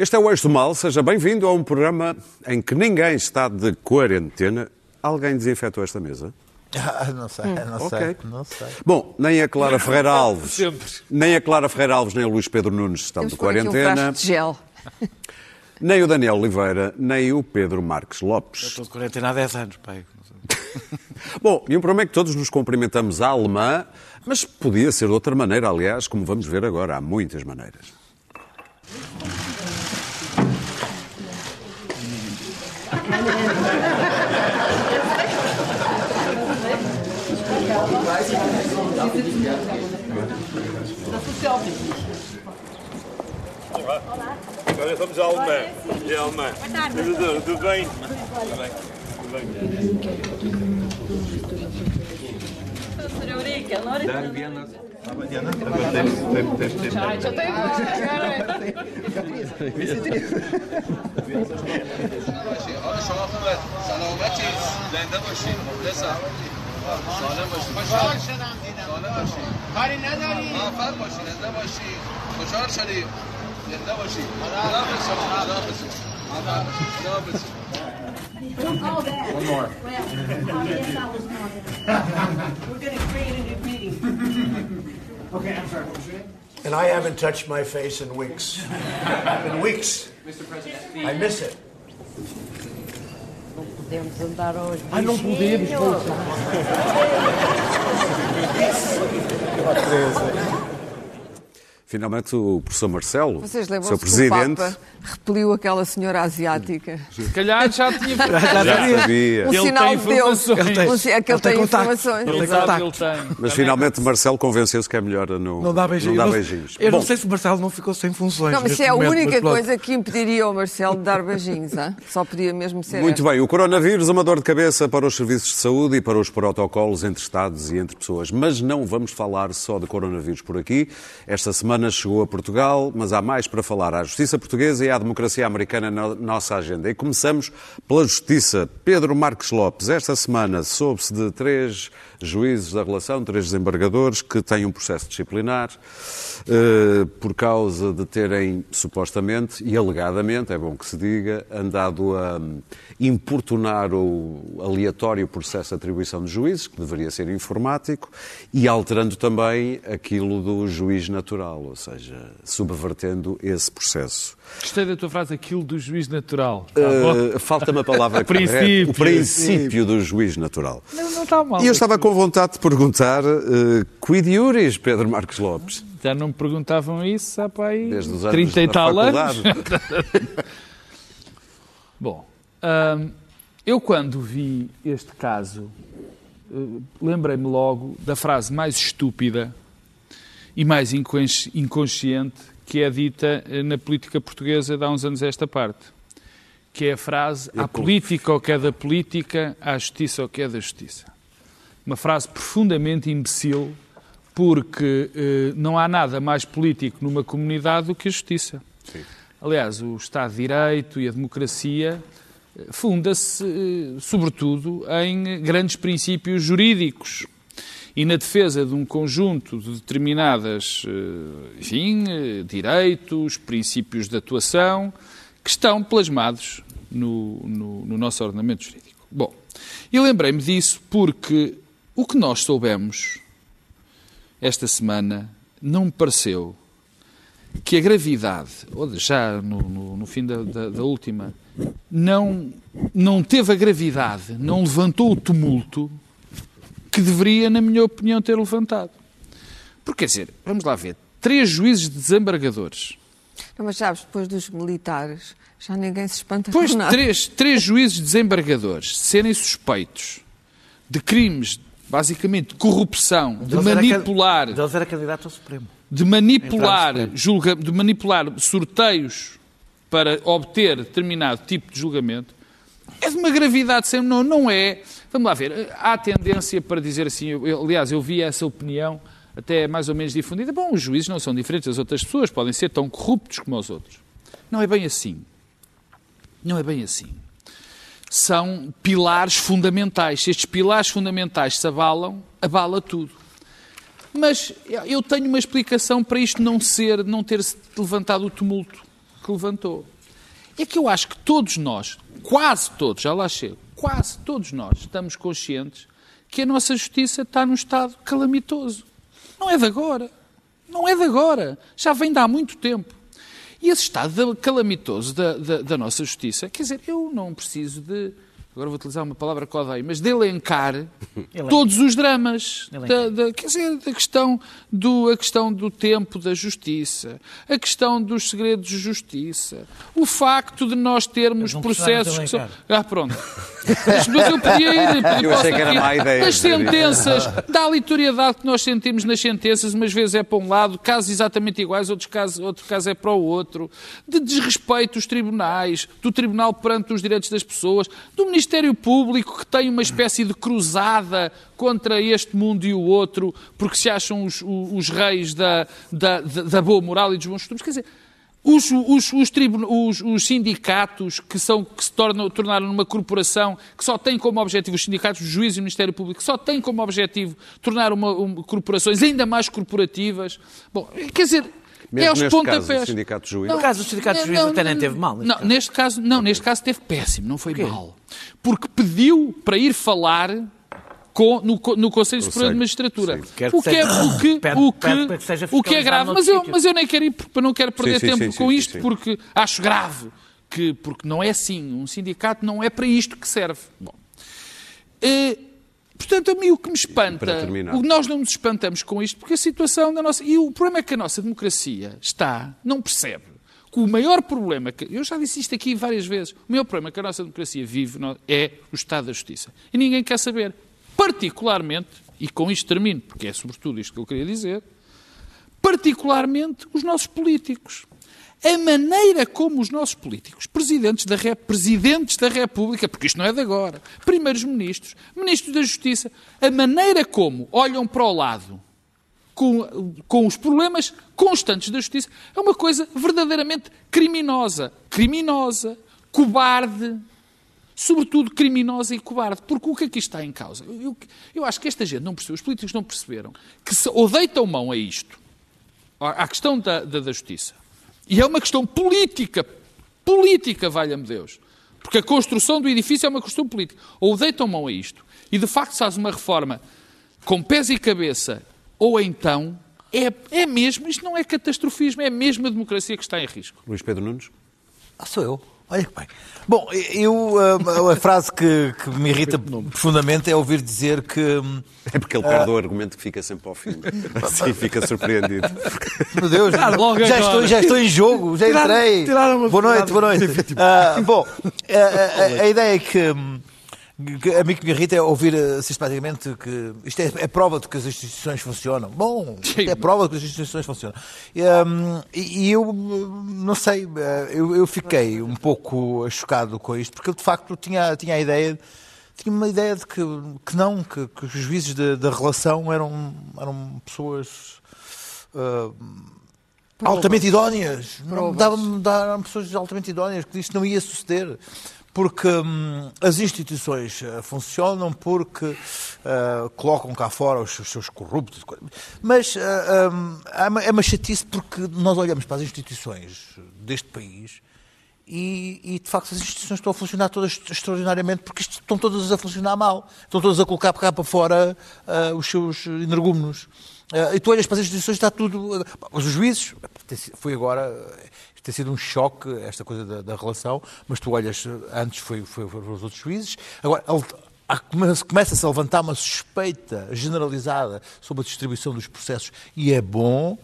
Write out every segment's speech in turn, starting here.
Este é o Eixo do Mal, seja bem-vindo a um programa em que ninguém está de quarentena. Alguém desinfetou esta mesa? Ah, não sei, não ok. sei, não sei. Bom, nem a Clara Ferreira Alves, nem a Clara Ferreira Alves, nem o Luís Pedro Nunes estão Temos de um quarentena, frasco de gel. nem o Daniel Oliveira, nem o Pedro Marques Lopes. Estou de quarentena há 10 anos, pai. Bom, e um problema é que todos nos cumprimentamos à alemã, mas podia ser de outra maneira, aliás, como vamos ver agora, há muitas maneiras. Agora vamos à alemã. É a alemã. Tudo, tudo bem? Tudo bem. Tudo bem. حالا شما خوبه سلامتی زنده باشید مخلصم سالم باشید خوشحال شدم سالم باشید کاری نداری موفق باشید زنده باشید خوشحال شدیم زنده باشید خداحافظ شما خداحافظ موفق باشید خداحافظ All that. One more. Well, yes, I was not. We're gonna create a new meeting. Okay, I'm sorry, what was your name? And I haven't touched my face in weeks. in weeks. Mr. President. I miss it. Podemos andar hoje. Ai, não podemos, Finalmente, o professor Marcelo, Vocês seu lembram-se que o presidente, Papa repeliu aquela senhora asiática? Se calhar já tinha já sabia. Um Ele sinal tem de Deus. informações. Um si- é que ele Ele tem tem contacto. informações. Ele Ele tem contacto. ele tem. Mas finalmente Marcelo convenceu-se que é melhor no, Não dá beijinhos. Não dá Eu beijinhos. Eu Bom, não sei se o Marcelo não ficou sem funções. Não, mas é a momento, única mas coisa que impediria ao Marcelo de dar beijinhos. hã? Só podia mesmo ser. Muito esta. bem, o coronavírus, uma dor de cabeça para os serviços de saúde e para os protocolos entre Estados e entre pessoas. Mas não vamos falar só de coronavírus por aqui. Esta semana chegou a Portugal, mas há mais para falar. A justiça portuguesa e a democracia americana na nossa agenda. E começamos pela justiça. Pedro Marques Lopes, esta semana soube-se de três juízes da relação, três desembargadores, que têm um processo disciplinar eh, por causa de terem, supostamente e alegadamente, é bom que se diga, andado a hum, importunar o aleatório processo de atribuição de juízes, que deveria ser informático, e alterando também aquilo do juiz natural, ou seja, subvertendo esse processo. Gostei da tua frase, aquilo do juiz natural. Eh, Falta-me a palavra. Princípio. O princípio do juiz natural. Não, não está mal. E eu estava com vontade de perguntar, uh, quid iuris, Pedro Marques Lopes? Já não me perguntavam isso há para aí Desde os anos 30 e tal anos. Bom, eu quando vi este caso, eh, lembrei-me logo da frase mais estúpida e mais inconsci- inconsciente que é dita eh, na política portuguesa de há uns anos a esta parte. Que é a frase, à política o que é da política, à justiça o que é da justiça. Uma frase profundamente imbecil, porque eh, não há nada mais político numa comunidade do que a justiça. Aliás, o Estado de Direito e a democracia eh, funda-se, eh, sobretudo, em grandes princípios jurídicos e na defesa de um conjunto de determinadas, eh, enfim, eh, direitos, princípios de atuação, que estão plasmados no, no- no nosso ordenamento jurídico. Bom, e lembrei-me disso porque o que nós soubemos esta semana não me pareceu que a gravidade, ou já no, no- no fim da, da- da última, não, não teve a gravidade, não levantou o tumulto que deveria, na minha opinião, ter levantado. Porque, quer dizer, vamos lá ver, três juízes desembargadores, Não, mas sabes, depois dos militares, já ninguém se espanta depois com nada. três, três juízes desembargadores serem suspeitos de crimes, basicamente, de corrupção, de era manipular... can- Deles era candidato ao Supremo. de manipular, julga, de manipular sorteios para obter determinado tipo de julgamento, é de uma gravidade sempre. Não, não é. Vamos lá ver. Há tendência para dizer assim. eu- aliás, eu vi essa opinião até mais ou menos difundida. Bom, os juízes não são diferentes das outras pessoas, podem ser tão corruptos como os outros. Não é bem assim. Não é bem assim. São pilares fundamentais. Se estes pilares fundamentais se abalam, abala tudo. Mas eu tenho uma explicação para isto não ser, não ter se levantado o tumulto. que levantou. É que eu acho que todos nós, quase todos, já lá chego, quase todos nós estamos conscientes que a nossa justiça está num estado calamitoso. Não é de agora. Não é de agora. Já vem de há muito tempo. E esse estado calamitoso da, da, da nossa justiça, quer dizer, eu não preciso de agora vou utilizar uma palavra que odeio, mas de elencar todos os dramas. Da, da, quer dizer, da questão do, a questão do tempo da justiça, a questão dos segredos de justiça, o facto de nós termos processos que são. Ah, pronto. Mas, mas eu podia ir. Eu achei que era má ideia. Das sentenças, da aleatoriedade que nós sentimos nas sentenças, umas vezes é para um lado, casos exatamente iguais, outros casos, outro caso é para o outro, de desrespeito dos tribunais, do tribunal perante os direitos das pessoas, do Ministério Público que tem uma espécie de cruzada contra este mundo e o outro, porque se acham os, os, os reis da, da, da, boa moral e dos bons costumes. Quer dizer, os, os, os, os, sindicatos que, são, que se tornam, tornaram numa corporação que só tem como objetivo, os sindicatos, os juízes e o Ministério Público, só tem como objetivo tornar uma, uma, corporações ainda mais corporativas. Bom, quer dizer, mesmo é os neste pontapés. caso, o sindicato de juízes. No caso, o sindicato de juízes até nem teve mal. Não, neste caso, não, neste caso teve péssimo, não foi mal. Porque pediu para ir falar com, no, no Conselho Superior de Magistratura. O que, é, o que, o que, o que é grave. Mas eu, mas eu nem quero ir, porque não quero perder Sim, sim, tempo sim, com sim, isto, sim. porque acho grave. Que, porque não é assim. Um sindicato não é para isto que serve. Bom. Eh, Portanto, a mim o que me espanta, o que nós não nos espantamos com isto, porque a situação da nossa. E o problema é que a nossa democracia está, não percebe que o maior problema, que, eu já disse isto aqui várias vezes, o maior problema que a nossa democracia vive é o Estado da Justiça. E ninguém quer saber. Particularmente, e com isto termino, porque é sobretudo isto que eu queria dizer, particularmente os nossos políticos. A maneira como os nossos políticos, presidentes da, presidentes da República, porque isto não é de agora, primeiros ministros, da Justiça, a maneira como olham para o lado com, com os problemas constantes da justiça é uma coisa verdadeiramente criminosa. Criminosa, cobarde, sobretudo criminosa e cobarde. Porque o que aqui está em causa? Eu, eu acho que esta gente não percebeu, os políticos não perceberam que se, ou deitam mão a isto, à questão da, da, da justiça, e é uma questão política, política, valha-me Deus, porque a construção do edifício é uma questão política, ou deitam mão a isto, e de facto se faz uma reforma com pés e cabeça, ou então é, é mesmo, isto não é catastrofismo, é mesmo a democracia que está em risco. Luís Pedro Nunes? Ah, sou eu. Olha que bem. Bom, eu, ah, a frase que, que me irrita profundamente é ouvir dizer que. hum, É porque ele perde o argumento que fica sempre ao fim. Assim fica surpreendido. Meu Deus, Claro, logo já, agora. estou, já estou em jogo, já Tiraram- entrei. tiraram uma boa noite, boa noite. Ah, bom, a, a- a ideia é que, hum, que a mim que me irrita é ouvir ah, sistematicamente que isto é, é prova de que as instituições funcionam. Bom, isto é prova de que as instituições funcionam. E, hum, e- e eu hum, não sei, ah, eu, eu fiquei um pouco chocado com isto, porque eu de facto tinha, tinha a ideia. Tinha uma ideia de que, que não, que, que os juízes da- relação eram, eram pessoas ah, altamente idóneas. Dava-me dar pessoas altamente idóneas que isto não ia suceder. Porque hum, as instituições ah, funcionam porque ah, colocam cá fora os, seus- seus corruptos. Mas ah, hum, é uma- é uma chatice porque nós olhamos para as instituições deste país e, e, de facto as instituições estão a funcionar todas extraordinariamente porque estão todas a funcionar mal. Estão todas a colocar cá para fora ah, os seus energúmenos. Ah, e tu olhas para as instituições está tudo... Os juízes, foi agora... Isto tem sido um choque, esta coisa da, da relação, mas tu olhas, antes foi, foi, foram os outros juízes, agora começa-se a levantar uma suspeita generalizada sobre a distribuição dos processos e é bom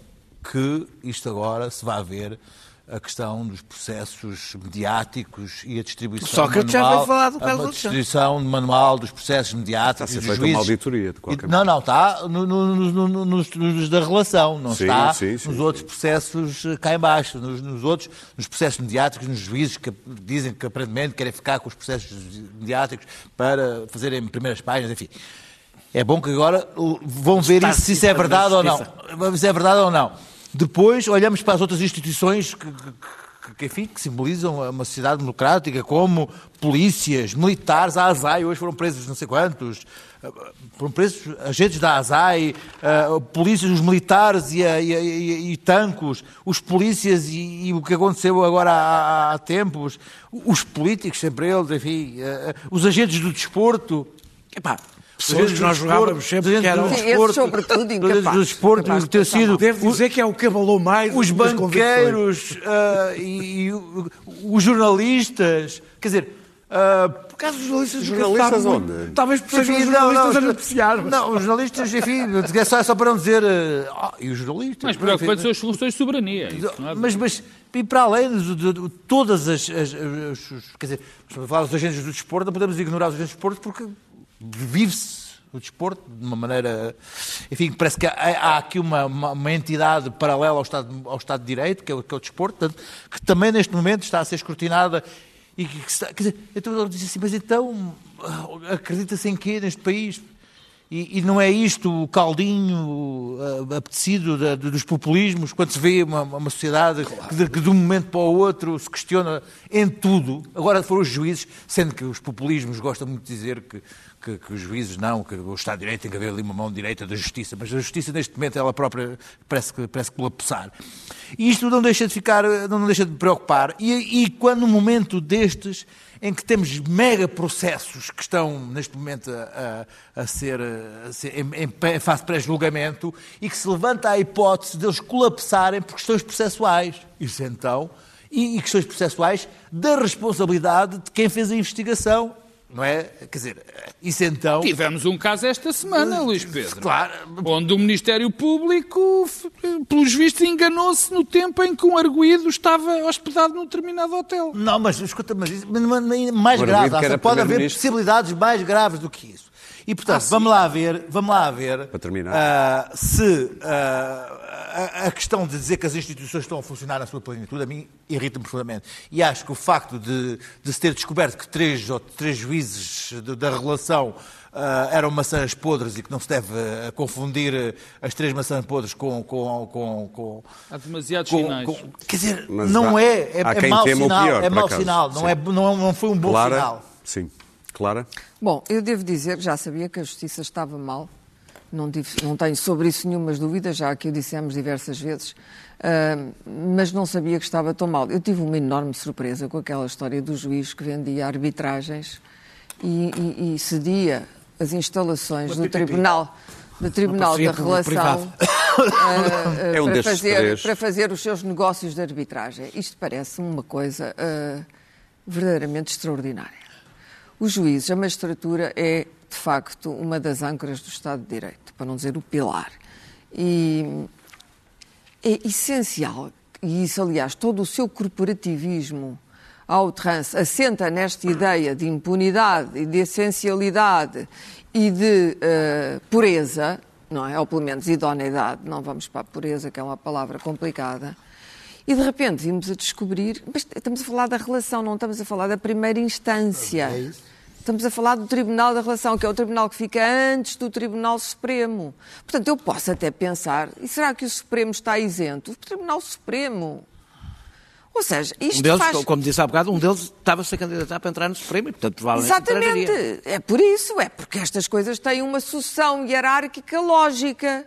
que isto agora se vá ver a questão dos processos mediáticos e a distribuição manual, Sócrates já veio falar do a do distribuição manual dos processos mediáticos Está a ser e feita uma juízes. auditoria, de qualquer E- Não, não, está no- no- no- no- nos, nos da relação, não Sim, está sim, sim, nos sim. outros processos eh, cá em baixo, nos, nos outros, nos processos mediáticos, nos juízes que dizem que aparentemente querem ficar com os processos mediáticos para fazerem primeiras páginas, enfim. É bom que agora vão ver isso, se isso é citado na verdade ou não. Se é verdade ou não. Depois olhamos para as outras instituições que, que- que, enfim, que simbolizam uma sociedade democrática, como polícias, militares, a ASAI, hoje foram presos não sei quantos, eh, foram presos agentes da ASAI, uh, polícias, os militares e, e, e, e tancos, os polícias e, o que aconteceu agora há, há tempos, os políticos, sempre eles, enfim, uh, os agentes do desporto. Epá, Pessoas que nós jogávamos sempre que eram... Esse sobretudo incapaz. Do desporto, Capaz de ter sido... Devo dizer que é o que abalou mais Os as banqueiros ah, e, e os jornalistas, quer dizer... ah, Por causa dos jornalistas, Jornalistas estava onde? Talvez por ser enfim, os não, jornalistas não, a beneficiar. Não, os jornalistas, enfim, é só, é só para não dizer... ah, e os jornalistas... Mas preocupante são as soluções de soberania. É mas, mas e para além de, de- de todas as, as- as- os- Quer dizer, a falar dos agentes do desporto, não podemos ignorar os agentes do desporto porque vive-se o desporto de uma maneira. Enfim, parece que há, há aqui uma, uma, uma entidade paralela ao Estado, ao Estado de Direito, que é, o, que é o desporto, portanto, que também neste momento está a ser escrutinada. E que, que está, quer dizer, então ele diz assim, mas então ah, acredita-se em quê neste país? E, e não é isto o caldinho ah, apetecido da- dos populismos, quando se vê uma, uma sociedade que, de, que de um momento para o outro se questiona em tudo. Agora foram os juízes, sendo que os populismos gostam muito de dizer que, que, que os juízes não, que o Estado de Direito tem que haver ali uma mão direita da justiça, mas a justiça neste momento ela própria parece que parece colapsar. E isto não deixa de ficar, não deixa de me preocupar. E, e quando num momento destes em que temos mega processos que estão neste momento a, a- ser, a ser em, em fase pré-julgamento e que se levanta a hipótese deles colapsarem por questões processuais. Isso então, e questões processuais da responsabilidade de quem fez a investigação. Não é? Quer dizer, isso então. Tivemos um caso esta semana, Luís Pedro. Claro. Onde o Ministério Público, pelos vistos, enganou-se no tempo em que um arguído estava hospedado num determinado hotel. Não, mas escuta, mas isso mas não é mais grave. Pode haver possibilidades mais graves do que isso. E portanto, vamos lá ver, vamos lá ver Para terminar. ah, se ah, a, a questão de dizer que as instituições estão a funcionar na sua plenitude a mim irrita-me profundamente. E acho que o facto de, de se ter descoberto que três, ou três juízes de- da relação ah, eram maçãs podres e que não se deve ah, confundir ah, as três maçãs podres com, com, com, com, Há demasiados com- sinais. com- quer dizer, Mas não há- é, é, há é quem mau sinal, pior, é mau sinal, não, Sim. é, não, não foi um bom Clara? sinal. Sim. Clara? Bom, eu devo dizer que já sabia que a justiça estava mal. Não, tive- não tenho sobre isso nenhumas dúvidas, já que o dissemos diversas vezes, Ah, mas não sabia que estava tão mal. Eu tive uma enorme surpresa com aquela história do juiz que vendia arbitragens e, e- e cedia as instalações do Tribunal, do tribunal da Relação ah, ah, É um para, fazer, três. para fazer os seus negócios de arbitragem. Isto parece uma coisa ah, verdadeiramente extraordinária. Os juízes, a magistratura é, de facto, uma das âncoras do Estado de Direito, para não dizer o pilar. E é essencial, e isso, aliás, todo o seu corporativismo ao trans assenta nesta ideia de impunidade e de essencialidade e de eh, pureza, não é? Ou pelo menos idoneidade, não vamos para a pureza, que é uma palavra complicada. E de repente vimos a descobrir, mas estamos a falar da relação, não estamos a falar da primeira instância. Estamos a falar do Tribunal da Relação, que é o tribunal que fica antes do Tribunal Supremo. Portanto, eu posso até pensar, e será que o Supremo está isento? O Tribunal Supremo. Ou seja, isto Um deles, faz... como disse há bocado, um deles estava-se a candidatar para entrar no Supremo e, portanto, provavelmente entraria. Exatamente. É por isso, é porque estas coisas têm uma sucessão hierárquica lógica.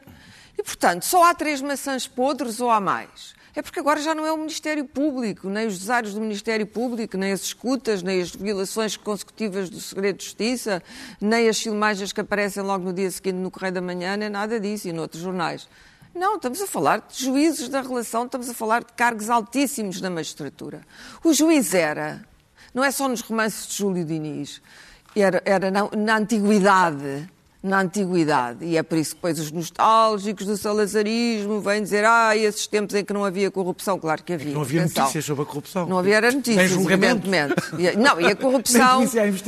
E, portanto, só há três maçãs podres ou há mais? É porque agora já não é o Ministério Público, nem os desários do Ministério Público, nem as escutas, nem as violações consecutivas do segredo de justiça, nem as filmagens que aparecem logo no dia seguinte no Correio da Manhã, nem nada disso e noutros jornais. Não, estamos a falar de juízes da relação, estamos a falar de cargos altíssimos na magistratura. O juiz era, não é só nos romances de Júlio Diniz, era, era na, na antiguidade. Na antiguidade. E é por isso que depois os nostálgicos do salazarismo vêm dizer ah, esses tempos em que não havia corrupção. Claro que havia. Não havia atenção. notícias sobre a corrupção. Não havia era notícias, evidentemente. E- Não, e a corrupção,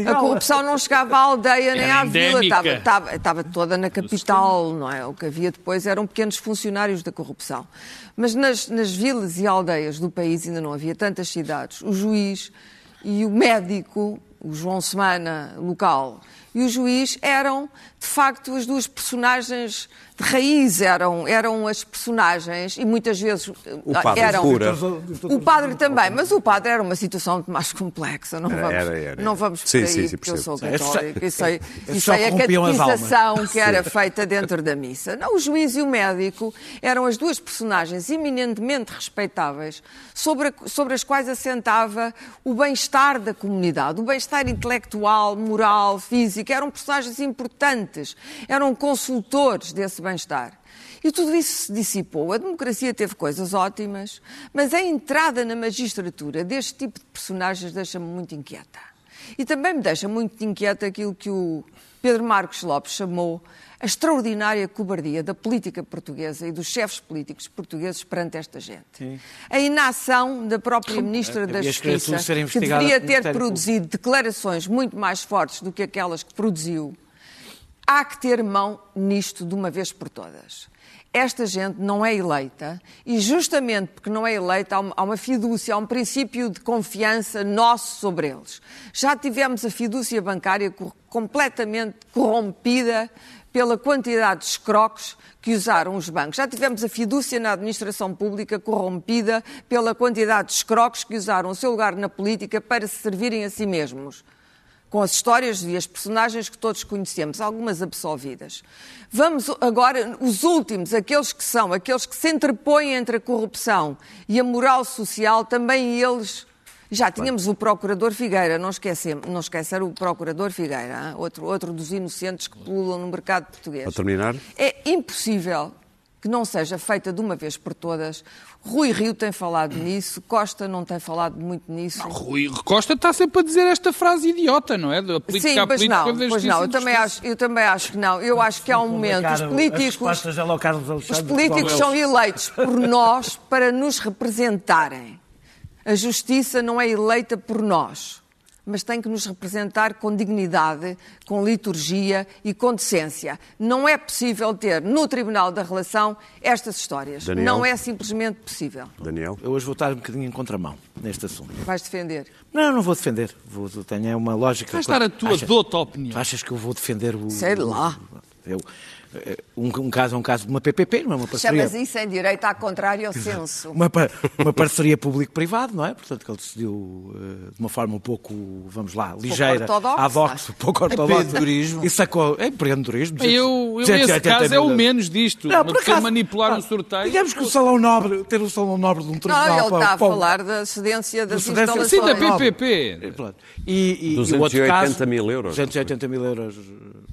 a corrupção não chegava à aldeia nem Era à vila, estava, estava, estava toda na capital, não é? O que havia depois eram pequenos funcionários da corrupção. Mas nas, nas vilas e aldeias do país ainda não havia tantas cidades. O juiz e o médico, o João Semana local, e o juiz eram, de facto, as duas personagens de raiz, eram, eram as personagens, e muitas vezes O padre eram. cura. O padre também, mas o padre era uma situação mais complexa. Não Era, vamos, era, era. Não vamos por Sim, aí, sim, sim, porque eu sou católica e sei, e sei a catequização que era feita dentro da missa. Não, o juiz e o médico eram as duas personagens eminentemente respeitáveis sobre, a- sobre as quais assentava o bem-estar da comunidade, o bem-estar intelectual, moral, físico. Eram personagens importantes, eram consultores desse bem-estar. E tudo isso se dissipou. A democracia teve coisas ótimas, mas a entrada na magistratura deste tipo de personagens deixa-me muito inquieta. E também me deixa muito inquieta aquilo que o Pedro Marcos Lopes chamou a extraordinária cobardia da política portuguesa e dos chefes políticos portugueses perante esta gente. A inação da própria Ministra da Justiça, que deveria ter produzido declarações muito mais fortes do que aquelas que produziu, há que ter mão nisto de uma vez por todas. Esta gente não é eleita e, justamente porque não é eleita, há uma- fidúcia, há um princípio de confiança nosso sobre eles. Já tivemos a fidúcia bancária completamente corrompida pela quantidade de escroques que usaram os bancos. Já tivemos a fidúcia na administração pública corrompida pela quantidade de escroques que usaram o seu lugar na política para se servirem a si mesmos com as histórias e as personagens que todos conhecemos, algumas absolvidas. Vamos agora, os últimos, aqueles que são, aqueles que se entrepõem entre a corrupção e a moral social, também eles. Já tínhamos o Procurador Figueira, não, esquecemos, não esquecer o Procurador Figueira, hein? outro, outro dos inocentes que pululam no mercado português. Para terminar? É impossível que não seja feita de uma vez por todas. Rui Rio tem falado nisso, Costa não tem falado muito nisso. Rui Costa está sempre a dizer esta frase idiota, não é? Da política Sim, pois política não, pois não. Eu também, acho, eu também acho que não. Eu acho que há um momento. Os políticos, Carlos os políticos são é eleitos por nós para nos representarem. A justiça não é eleita por nós, mas tem que nos representar com dignidade, com liturgia e com decência. Não é possível ter no Tribunal da Relação estas histórias. Daniel? Não é simplesmente possível. Daniel? Eu hoje vou estar um bocadinho em contramão neste assunto. Vais defender. Não, não vou defender. Vou, tenho uma lógica. Vais dar a tua Achas- dota opinião. Tu achas que eu vou defender o. Sei lá. Eu, um, um caso é um caso de uma PPP, não é uma parceria. Chamas isso em direito à contrário ao senso. Uma, uma parceria público-privado, não é? Portanto, que ele decidiu eh, de uma forma um pouco, vamos lá, ligeira, ortodoxa. ad hoc, um pouco ortodoxa. empreendedorismo. E sacou. É empreendedorismo. Eu, eu 280 esse caso é o menos disto. Não, por acaso, manipular um sorteio. Digamos que o Salão Nobre, ter o Salão Nobre de um Não, tribunal ele para- está a falar da cedência das cedência- instalações. Sim, da. PPP. E. E, e, e o 280 outro caso, mil euros. 280 mil euros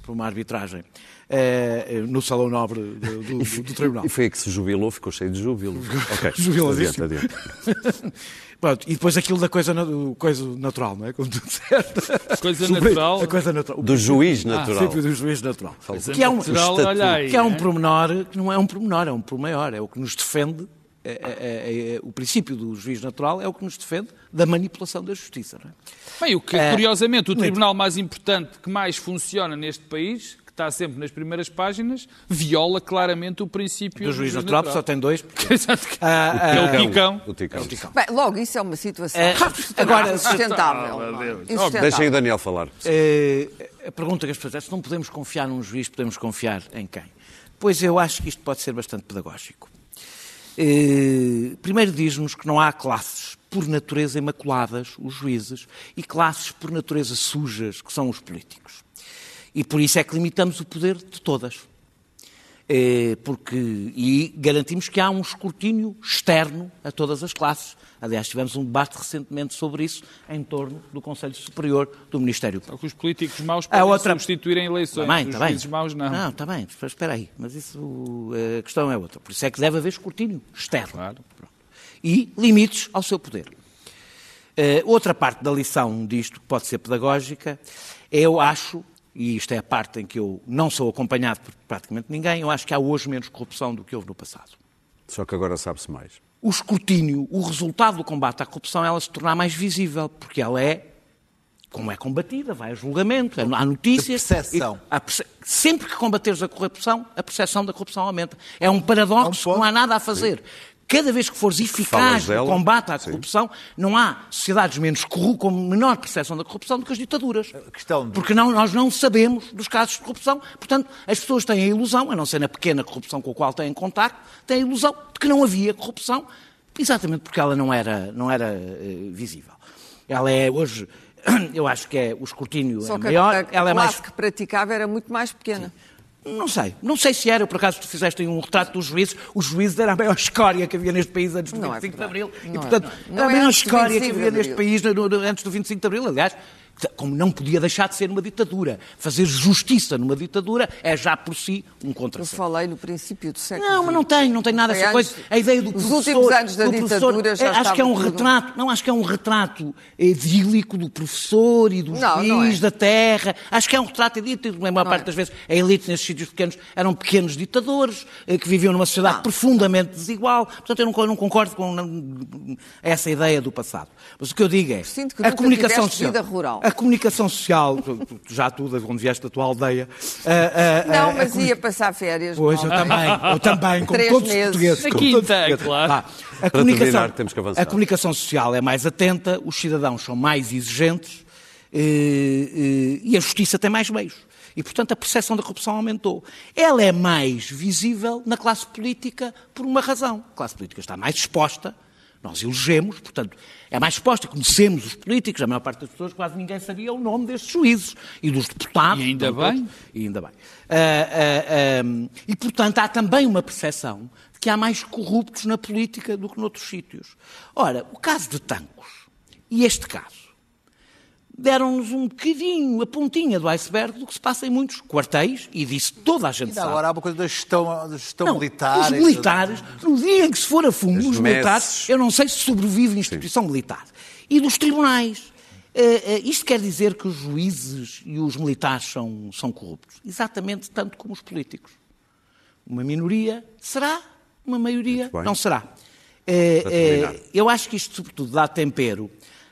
por uma arbitragem eh, no Salão Nobre do, do- do- do Tribunal. E foi aí que se jubilou, ficou cheio de júbilo. Ok, Jubiladíssimo. adiante, adiante. Pronto, e depois aquilo da coisa, coisa natural, não é? Como tu disseste. Coisa natural. A coisa natural. Do juiz O natural. princípio do juiz natural. Que é um, natural, aí, que é um hein? promenor, que não é um promenor, é um por maior. É o que nos defende, é- é- é- é- o princípio do juiz natural é o que nos defende da manipulação da justiça. Não é? Bem, o que, É, curiosamente, o tribunal mais importante que mais funciona neste país, está sempre nas primeiras páginas, viola claramente o princípio Do juiz natural, porque só tem dois. Exato. Ah, ah, É o Ticão. O Ticão. Bem, logo, isso é uma situação É, agora, insustentável. Ah. Insustentável. Deixem o Daniel falar. A pergunta que as pessoas fazem, se não podemos confiar num juiz, podemos confiar em quem? Pois eu acho que isto pode ser bastante pedagógico. Primeiro diz-nos que não há classes por natureza imaculadas, os juízes, e classes por natureza sujas, que são os políticos. E por isso é que limitamos o poder de todas. Eh, porque, e garantimos que há um escrutínio externo a todas as classes. Aliás, tivemos um debate recentemente sobre isso em torno do Conselho Superior do Ministério que os políticos maus A podem outra- substituírem eleições. Tá bem, os tá bem. juízes maus não. Não, está bem, espera aí. Mas isso, eh, a questão é outra. Por isso é que deve haver escrutínio externo. Claro. Pronto. E limites ao seu poder. Eh, outra parte da lição disto, que pode ser pedagógica, eu acho, e isto é a parte em que eu não sou acompanhado por praticamente ninguém, eu acho que há hoje menos corrupção do que houve no passado. Só que agora sabe-se mais. O escrutínio, o resultado do combate à corrupção, ela se tornar mais visível, porque ela é como é combatida, vai a julgamento, há notícias. De percepção. a perce- Sempre que combateres a corrupção, a percepção da corrupção aumenta. É um paradoxo, É ponto. não há nada a fazer. Cada vez que fores eficaz no combate à Sim. corrupção, não há sociedades menos com menor percepção da corrupção do que as ditaduras. questão de- Porque não, nós não sabemos dos casos de corrupção. Portanto, as pessoas têm a ilusão, a não ser na pequena corrupção com a qual têm contacto, têm a ilusão de que não havia corrupção, exatamente porque ela não era, não era eh, visível. Ela é hoje, eu acho que é o escrutínio Só é que maior, a, a ela é mais que praticava era muito mais pequena. Não sei. Não sei se era. Por acaso tu fizeste um retrato dos juízes. Os juízes era a maior escória que havia neste país antes do Não é 25 de verdade. Abril. Não e, é. portanto, Não era a é maior do escória que 25 de havia neste país antes do 25 de Abril. Aliás, como não podia deixar de ser uma ditadura. Fazer justiça numa ditadura é já por si um Eu contrassenso. falei no princípio do século Não, mas não tem, não tem nada essa coisa. A ideia do os professor... últimos anos da ditadura já é, Acho que é um tudo- retrato, não, acho que é um retrato idílico do professor e do Não, juiz, não é. da terra. Acho que é um retrato idílico. A maior Não parte é. das vezes a elite nesses sítios pequenos eram pequenos ditadores eh, que viviam numa sociedade Não. profundamente desigual. Portanto, eu não, não concordo com essa ideia do passado. Mas o que eu digo é, Sinto que a comunicação social, vida rural. A comunicação social, tu- já tu, de onde vieste da tua aldeia, a- a- Não, a- a mas comuni- ia passar férias. Pois, eu também, eu também, como Três todos os meses. portugueses. Na quinta, todos os portugueses. claro. Vá. A comunicação, terminar, temos que avançar. a comunicação social é mais atenta, os cidadãos são mais exigentes eh, eh, e a justiça tem mais meios. E, portanto, a percepção da corrupção aumentou. Ela é mais visível na classe política por uma razão. A classe política está mais exposta, nós elegemos, portanto, é mais exposta, conhecemos os políticos, a maior parte das pessoas, quase ninguém sabia o nome destes juízes e dos deputados. E ainda todos. bem. E ainda bem. Ah, ah, e, portanto, há também uma percepção de que há mais corruptos na política do que noutros sítios. Ora, o caso de Tancos e este caso deram-nos um bocadinho, a pontinha do iceberg do que se passa em muitos quartéis, e disso toda a gente Ainda sabe. agora há uma coisa da gestão, da gestão Não, militar. Os militares, no dia em que se for a fundo, As os militares, eu não sei se sobrevive a instituição militar. E dos tribunais. Eh, eh, isto quer dizer que os juízes e os militares são, são corruptos? Exatamente tanto como os políticos. Uma minoria será, uma maioria não será. Terminar. eu acho que isto, sobretudo, dá tempero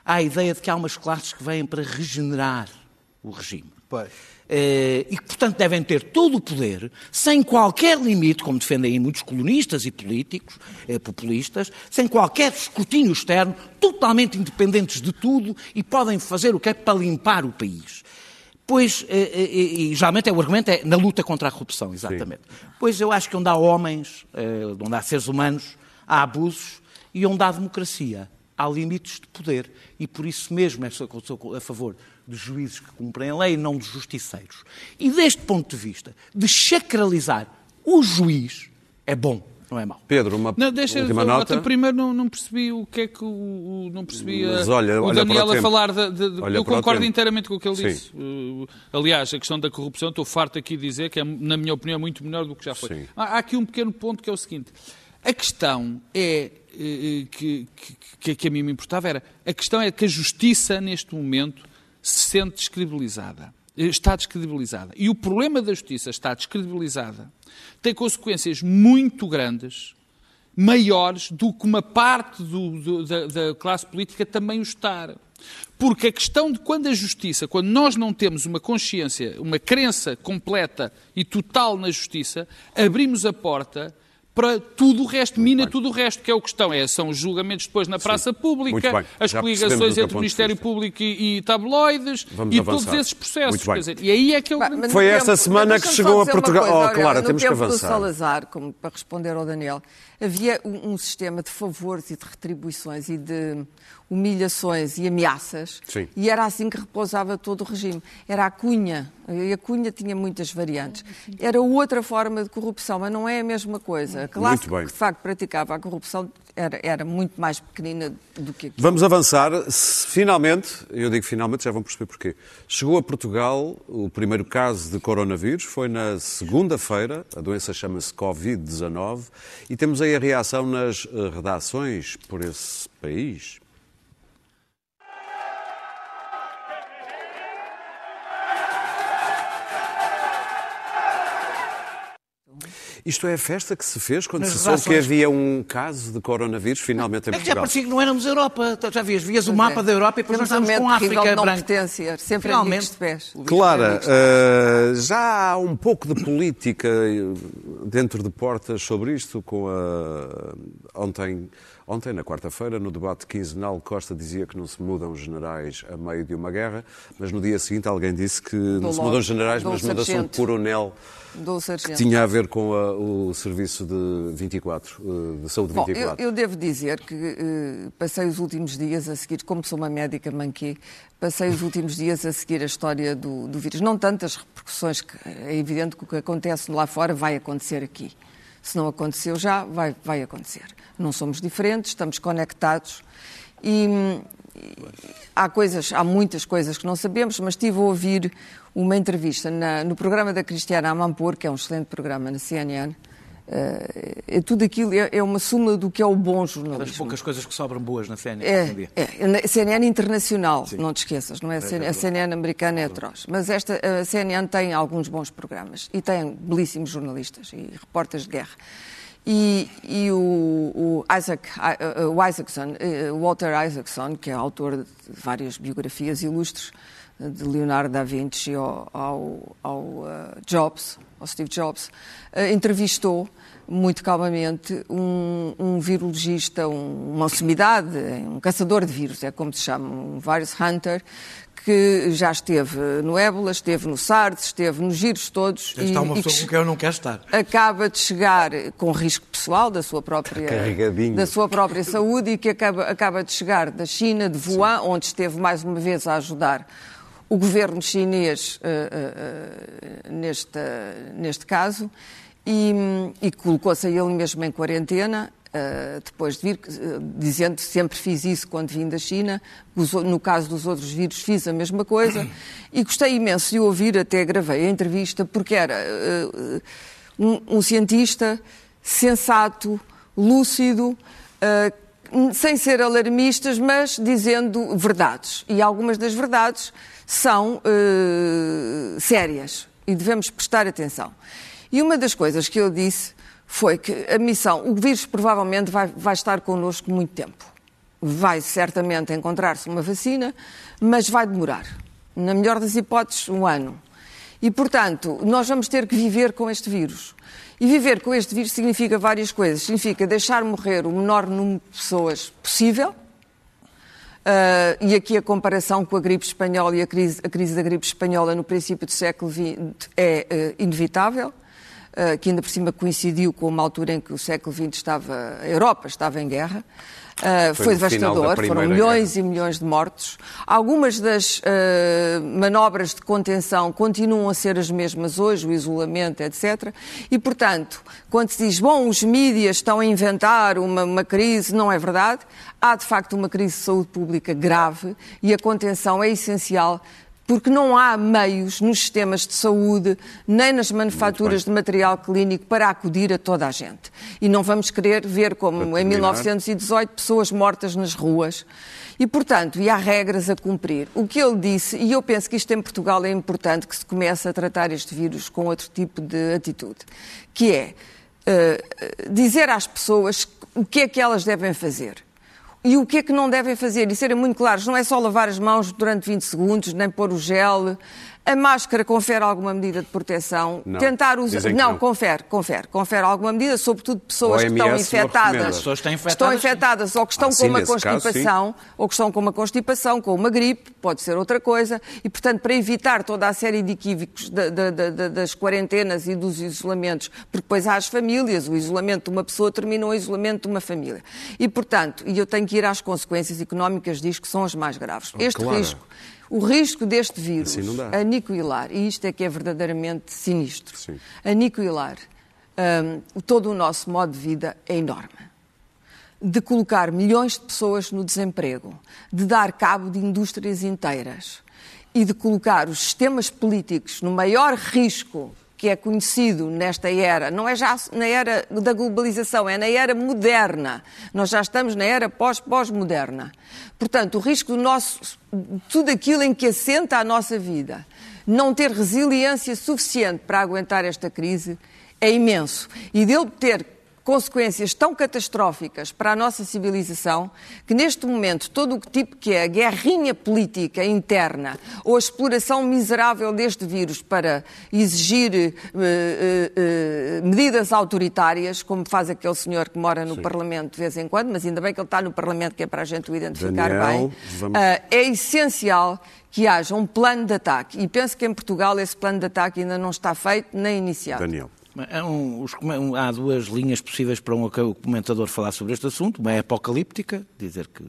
à ideia de que há umas classes que vêm para regenerar o regime. Pois. Eh, e que, portanto, devem ter todo o poder, sem qualquer limite, como defendem aí muitos colonistas e políticos, eh, populistas, sem qualquer escrutínio externo, totalmente independentes de tudo e podem fazer o que é para limpar o país. Pois, eh, eh, e geralmente é, o argumento é na luta contra a corrupção, exatamente. Pois eu acho que onde há homens, onde há seres humanos, há abusos e onde há democracia, há limites de poder. E por isso mesmo é sou, sou a favor dos juízes que cumprem a lei e não dos justiceiros. E deste ponto de vista, de sacralizar o juiz, é bom, não é mau. Pedro, uma Não, deixa última eu, nota. até primeiro não, não percebi o que é que o, o- não percebi Mas olha- o Daniel a falar de, de- de- eu concordo inteiramente com o que ele Sim. disse. Uh, aliás, a questão da corrupção, estou farto aqui de dizer que é, na minha opinião, muito melhor do que já foi. Há, há aqui um pequeno ponto que é o seguinte: a questão é eh, que, que, que a mim me importava era a questão é que a justiça neste momento se sente descredibilizada. Eh, Está descredibilizada. E o problema da justiça está descredibilizada tem consequências muito grandes maiores do que uma parte do- do- da, da classe política também o está. Porque a questão de quando a justiça, quando nós não temos uma consciência, uma crença completa e total na justiça, abrimos a porta para tudo o resto, mina tudo o resto, que é o questão. É, são os julgamentos depois na praça Muito pública, as Já coligações entre o Ministério. Público e, e tabloides Vamos e avançar. todos esses processos. Quer dizer, e aí é que é mas no Foi esta tempo- semana que chegou a Portugal. coisa, Oh, olha, Clara, no temos que avançar. do Salazar, como para responder ao Daniel, havia um, um sistema de favores e de retribuições e de humilhações e ameaças Sim. e era assim que repousava todo o regime. Era a cunha, e a cunha tinha muitas variantes. Era outra forma de corrupção, mas não é a mesma coisa. A classe que de facto praticava a corrupção era, era muito mais pequenina do que aquilo. Vamos avançar. Finalmente, eu digo finalmente, já vão perceber porquê. Chegou a Portugal o primeiro caso de coronavírus, foi na segunda-feira, a doença chama-se Covid-19, e temos aí a reação nas eh, redações por esse país. Isto é a festa que se fez quando Nas se soube que havia um caso de coronavírus finalmente em É que já Portugal. parecia que não éramos Europa. Já vias, vias o Pois mapa é. da Europa e depois nós estamos com a África de não branca. pertencer, sempre Finalmente. de pés. Clara, eh, já há um pouco de política dentro de portas sobre isto, com a ontem, ontem na quarta-feira, no debate quinzenal, Costa dizia que não se mudam generais a meio de uma guerra, mas no dia seguinte alguém disse que não se mudam generais, mas muda-se um coronel Do que tinha a ver com a- o serviço de 24, eh, de saúde Bom, 24. eu, eu devo dizer que eh, passei os últimos dias a seguir, como sou uma médica manquê, passei os últimos dias a seguir a história do, do vírus. Não tantas repercussões, que é evidente que o que acontece lá fora vai acontecer aqui. Se não aconteceu já, vai, vai acontecer. Não somos diferentes, estamos conectados e, há coisas, há muitas coisas que não sabemos, mas estive a ouvir uma entrevista na- no programa da Cristiana Amanpour, que é um excelente programa na CNN. Eh, é tudo aquilo é, é uma suma do que é o bom Das jornalismo. poucas coisas que sobram boas na CNN É, é, na CNN internacional, não te esqueças, não é? a CNN, a CNN americana é atroz. Mas esta, a CNN tem alguns bons programas e tem belíssimos jornalistas e repórteres de guerra. E, e o, o Isaac, uh, o Isaacson, uh, Walter Isaacson, que é autor de várias biografias ilustres, de Leonardo da Vinci ao, ao, ao, uh, Jobs, ao Steve Jobs, uh, entrevistou muito calmamente um, um virologista, um- uma sumidade, um caçador de vírus, é como se chama, um virus hunter, que já esteve no ébola, esteve no SARS, esteve nos giros todos. Está uma e pessoa que com quem eu não quero estar. acaba de chegar com risco pessoal da sua própria da sua própria saúde e que acaba, acaba de chegar da China, de Wuhan, onde esteve mais uma vez a ajudar o governo chinês eh, eh, eh, neste, neste caso e, e colocou-se a ele mesmo em quarentena. depois de vir, dizendo sempre fiz isso quando vim da China, no caso dos outros vírus fiz a mesma coisa e gostei imenso de ouvir, até gravei a entrevista, porque era um, um cientista sensato, lúcido, sem ser alarmistas, mas dizendo verdades. E algumas das verdades são eh, sérias e devemos prestar atenção. E uma das coisas que ele disse foi que a missão, o vírus provavelmente vai, vai estar connosco muito tempo. Vai certamente encontrar-se uma vacina, mas vai demorar. Na melhor das hipóteses, um ano. E, portanto, nós vamos ter que viver com este vírus. E viver com este vírus significa várias coisas. Significa deixar morrer o menor número de pessoas possível. Ah, e aqui a comparação com a gripe espanhola e a crise, a crise da gripe espanhola no princípio do século XX é eh, inevitável, ah, que ainda por cima coincidiu com uma altura em que o século XX estava, a Europa estava em guerra. Ah, Foi foi devastador, foram milhões e milhões de mortos. Algumas das eh, manobras de contenção continuam a ser as mesmas hoje, o isolamento, etc. E, portanto, quando se diz, bom, os mídias estão a inventar uma, uma crise, não é verdade. Há, de facto, uma crise de saúde pública grave e a contenção é essencial porque não há meios nos sistemas de saúde, nem nas manufaturas de material clínico para acudir a toda a gente. E não vamos querer ver como em terminar. 1918 pessoas mortas nas ruas. E, portanto, e há regras a cumprir. O que ele disse, e eu penso que isto em Portugal é importante que se comece a tratar este vírus com outro tipo de atitude, que é eh, dizer às pessoas o que é que elas devem fazer. E o que é que não devem fazer? E serem muito claros, não é só lavar as mãos durante 20 segundos, nem pôr o gel. A máscara confere alguma medida de proteção. Não. Tentar usar. Não, não. confere, confere. Confere alguma medida, sobretudo pessoas que estão infectadas. Pessoas que estão estão infectadas, sim. infectadas ou que estão Ah, com sim, uma nesse caso, constipação, ou que estão com uma constipação, com uma gripe, pode ser outra coisa. E, portanto, para evitar toda a série de equívocos da- da- da- das quarentenas e dos isolamentos, porque depois há as famílias, o isolamento de uma pessoa termina o isolamento de uma família. E, portanto, e eu tenho que ir às consequências económicas disto, que são as mais graves. Este claro. risco, o risco deste vírus Assim aniquilar, e isto é que é verdadeiramente sinistro, Sim. aniquilar hum, todo o nosso modo de vida é enorme de colocar milhões de pessoas no desemprego, de dar cabo de indústrias inteiras e de colocar os sistemas políticos no maior risco que é conhecido nesta era, não é já na era da globalização, é na era moderna. Nós já estamos na era pós- pós-moderna. Portanto, o risco do nosso, tudo aquilo em que assenta a nossa vida, não ter resiliência suficiente para aguentar esta crise é imenso. E dele ter consequências tão catastróficas para a nossa civilização que neste momento todo o tipo que é a guerrinha política interna ou a exploração miserável deste vírus para exigir eh, eh, eh, medidas autoritárias, como faz aquele senhor que mora no Parlamento de vez em quando, mas ainda bem que ele está no Parlamento que é para a gente o identificar Daniel, bem, vamos- é essencial que haja um plano de ataque e penso que em Portugal esse plano de ataque ainda não está feito nem iniciado. Daniel. Há, um- os um- há duas linhas possíveis para um comentador falar sobre este assunto. Uma é apocalíptica, dizer que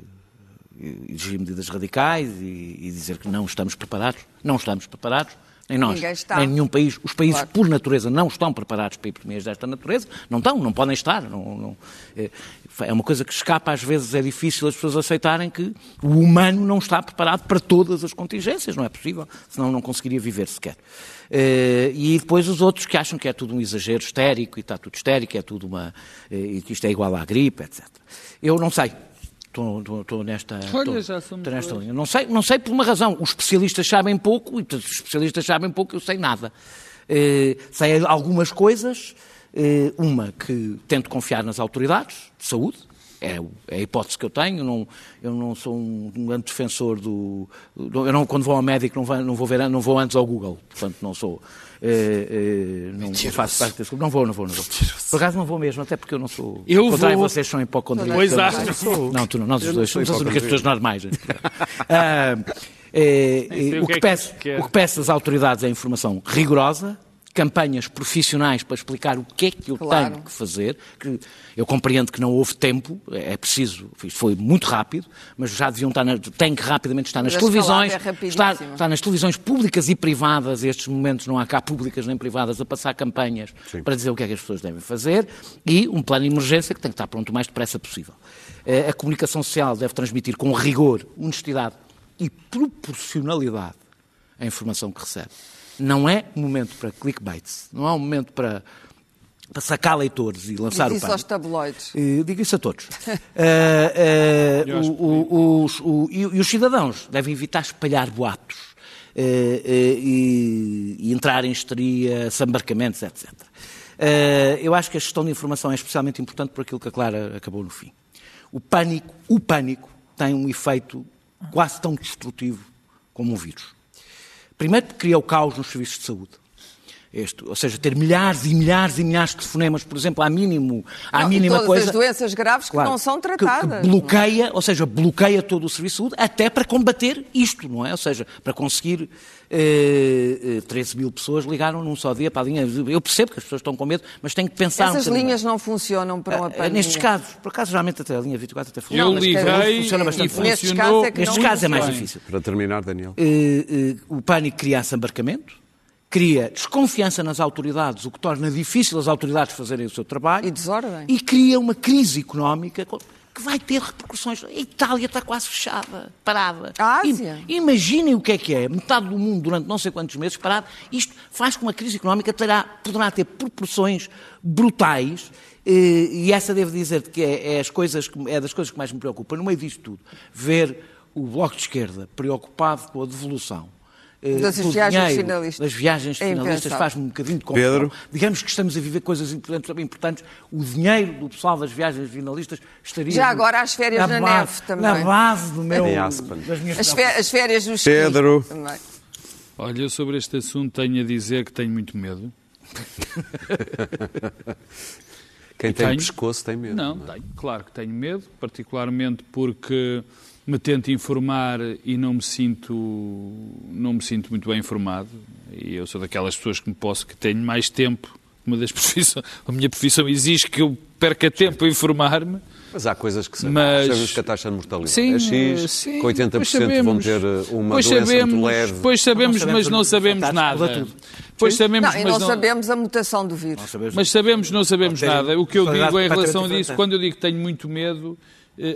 exigir medidas radicais e, e dizer que não estamos preparados. Não estamos preparados, nem nós, nem nenhum país. Os países, Claro. por natureza, não estão preparados para epidemias desta natureza. Não estão, não podem estar. Não, não- é, uma coisa que escapa, às vezes é difícil as pessoas aceitarem que o humano não está preparado para todas as contingências. Não é possível, senão não conseguiria viver sequer. Eh, e depois os outros que acham que é tudo um exagero histérico e está tudo histérico, é tudo uma. eh, e que isto é igual à gripe, etc. Eu não sei. Estou, estou- estou nesta, Olha, estou- nesta linha. Não sei, não sei por uma razão. Os especialistas sabem pouco, e os especialistas sabem pouco, eu sei nada. Eh, sei algumas coisas. Eh, uma, que tento confiar nas autoridades de saúde, é, é a hipótese que eu tenho. Eu não, eu não sou um, grande defensor do. eu não, quando vou ao médico, não vou, não, vou ver, não vou antes ao Google. Portanto, não sou. eh, eh, não, faço parte desse grupo. Não vou, não vou, não vou. Por acaso não vou mesmo, até porque eu não sou. Eu ao contrário, vou. vocês são hipocondríacos. Pois não acho. sou. Não, tu não, nós os dois somos as únicas pessoas normais. Ah, eh, Nem sei o, o que é que que peço, o que peço às autoridades é informação rigorosa, campanhas profissionais para explicar o que é que eu Claro. tenho que fazer. Que eu compreendo que não houve tempo, é preciso, isto foi muito rápido, mas já deviam estar, na, tem que rapidamente estar nas Mas televisões, é estar, estar nas televisões públicas e privadas, estes momentos não há cá públicas nem privadas, a passar campanhas Sim. para dizer o que é que as pessoas devem fazer e um plano de emergência que tem que estar pronto o mais depressa possível. Eh, A comunicação social deve transmitir com rigor, honestidade e proporcionalidade a informação que recebe. Não é momento para clickbaits, não é um momento para, para sacar leitores e lançar Diz o isso aos pano. tabloides. Eh, Digo isso a todos. O- o- os- o- e, e os cidadãos devem evitar espalhar boatos eh, e, e entrar em histeria, sambarcamentos, etc. Eu acho que a gestão de informação é especialmente importante por aquilo que a Clara acabou no fim. O pânico, o pânico tem um efeito quase tão destrutivo como um vírus. Primeiro, porque cria o caos nos serviços de saúde. Este, ou seja, ter milhares e milhares e milhares de telefonemas, por exemplo, à mínimo, à Não, e mínima todas coisa. as doenças graves que Claro, não são que- tratadas. Que, bloqueia, ou seja, bloqueia todo o serviço de saúde, até para combater isto, não é? Ou seja, para conseguir. Eh, eh, 13 mil pessoas ligaram num só dia para a linha. Eu percebo que as pessoas estão com medo, mas têm que pensar um Essas linhas não funcionam para uma mais. Eh, pandemia. Nestes casos, por acaso, geralmente até a linha 24 até funciona. Eu mas liguei funciona e bastante. Nestes funcionou. casos é que Nestes não casos é mais difícil. Para terminar, Daniel. Eh, eh, o pânico cria assambarcamento, cria desconfiança nas autoridades, o que torna difícil as autoridades fazerem o seu trabalho. E desordem. E cria uma crise económica co- que vai ter repercussões. A Itália está quase fechada, parada. A Ásia. Imaginem o que é que é. Metade do mundo durante não sei quantos meses parado. Isto faz com que uma crise económica terá, poderá ter proporções brutais. eh, E essa devo dizer que é, é as coisas é das coisas que mais me preocupa. No meio disto tudo, ver o Bloco de Esquerda preocupado com a devolução Das do viagens dinheiro, finalistas. das viagens É finalistas faz-me um bocadinho de confusão. Pedro? Digamos que estamos a viver coisas importantes, importantes. O dinheiro do pessoal das viagens finalistas estaria... Já agora as férias na base, neve também. Na base do meu, das minhas As, fé- as férias Pedro. também. Olha, eu sobre este assunto tenho a dizer que tenho muito medo. Quem tem Tenho. pescoço tem medo. Não, é? tenho, claro que tenho medo, particularmente porque me tento informar e não me sinto não me sinto muito bem informado. E eu sou daquelas pessoas que me posso que tenho mais tempo. Uma das profissões, a minha profissão exige que eu perca tempo a informar-me. Mas há coisas que sabemos. Mas- Sabemos que a taxa de mortalidade Sim, é X, sim, que 80% pois vão sabemos. ter eh, uma pois doença sabemos, muito leve. Pois sabemos, Não mas não os sabemos nada. Pois sabemos, Não, e mas não não sabemos a mutação do vírus. Mas sabemos, não sabemos nada. O que eu digo em relação disso, diferente. quando eu digo que tenho muito medo,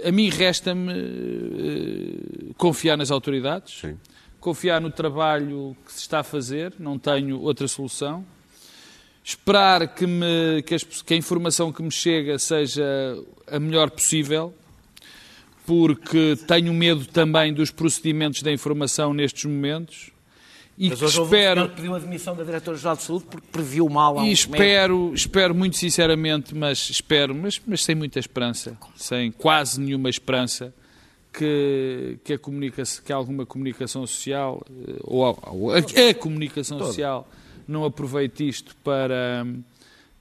a mim resta-me eh, confiar nas autoridades, Sim. confiar no trabalho que se está a fazer, não tenho outra solução. Esperar que, me, que, as- que a informação que me chega seja a melhor possível, porque tenho medo também dos procedimentos da informação nestes momentos e Mas que espero pediu a demissão da Diretora-Geral de Saúde porque previu mal há um e espero, espero muito sinceramente, mas espero, mas, mas sem muita esperança, sem quase nenhuma esperança, que, que, a comunicação, que alguma comunicação social, eh, ou a, ou a- a comunicação social, não aproveite isto para,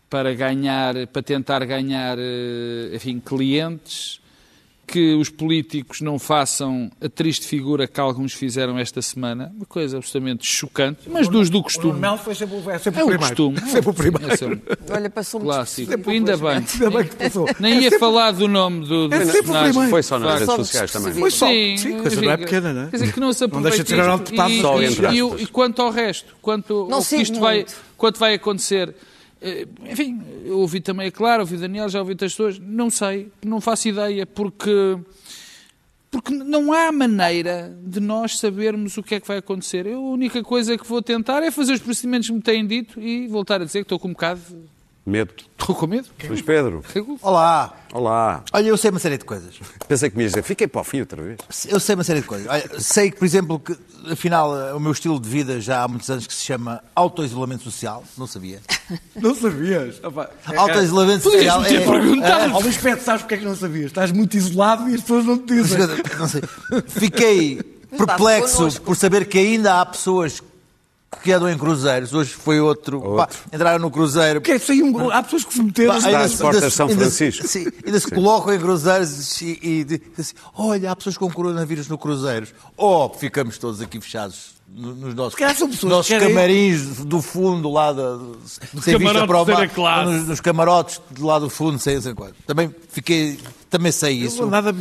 para ganhar, para tentar ganhar, eh, enfim, clientes, que os políticos não façam a triste figura que alguns fizeram esta semana, uma coisa absolutamente chocante, mas dos do O costume. Melo foi sempre, o- é sempre É o o primeiro. costume. Sempre o primeiro. É um Olha, passou-me clássico. despercebido. Ainda bem. Ainda bem que passou. Nem É ia sempre- falar do nome do, do É sempre o primeiro. Foi só nas redes sociais também. Foi só. Sim, Sim, coisa não é pequena, não é? Quer dizer, que não se Não deixa de aproveite Arnaldo Deputado. isto. Só E, entre e, e, aspas. e quanto ao resto, quanto Não ao que sigo isto vai, quanto vai acontecer, enfim, eu ouvi também a Clara, ouvi Daniel, já ouvi outras pessoas, não sei, não faço ideia, porque, porque não há maneira de nós sabermos o que é que vai acontecer. Eu, a única coisa que vou tentar é fazer os procedimentos que me têm dito e voltar a dizer que estou com um bocado... Medo. Estou com medo. Luís Pedro, Olá. olá. Olha, eu sei uma série de coisas. Pensei que me ias dizer, fiquei para o fim outra vez. Eu sei uma série de coisas. Olha, sei que, por exemplo, que afinal o meu estilo de vida já há muitos anos que se chama autoisolamento social. Não sabia. Não sabias? Opa, é- Autoisolamento social me ter é- perguntado. Ó Luís Pedro, sabes porque é que não sabias? Estás muito isolado e as pessoas não te dizem. Não sei. Fiquei perplexo por saber que ainda há pessoas que andam em cruzeiros. Hoje foi outro. Pá, entraram no cruzeiro. Porque saiu um- há pessoas que se meteram. Pá, às se- de São ainda se- Francisco. sim, ainda se colocam em cruzeiros e, e dizem assim, olha, há pessoas com coronavírus no cruzeiros. Oh, ficamos todos aqui fechados nos nossos, calhar são pessoas nossos que querem- camarins do fundo, lá da, sem vista para o mar, nos, nos camarotes de lá do fundo, sem, sem coisa. Também fiquei, também sei isso. Nada.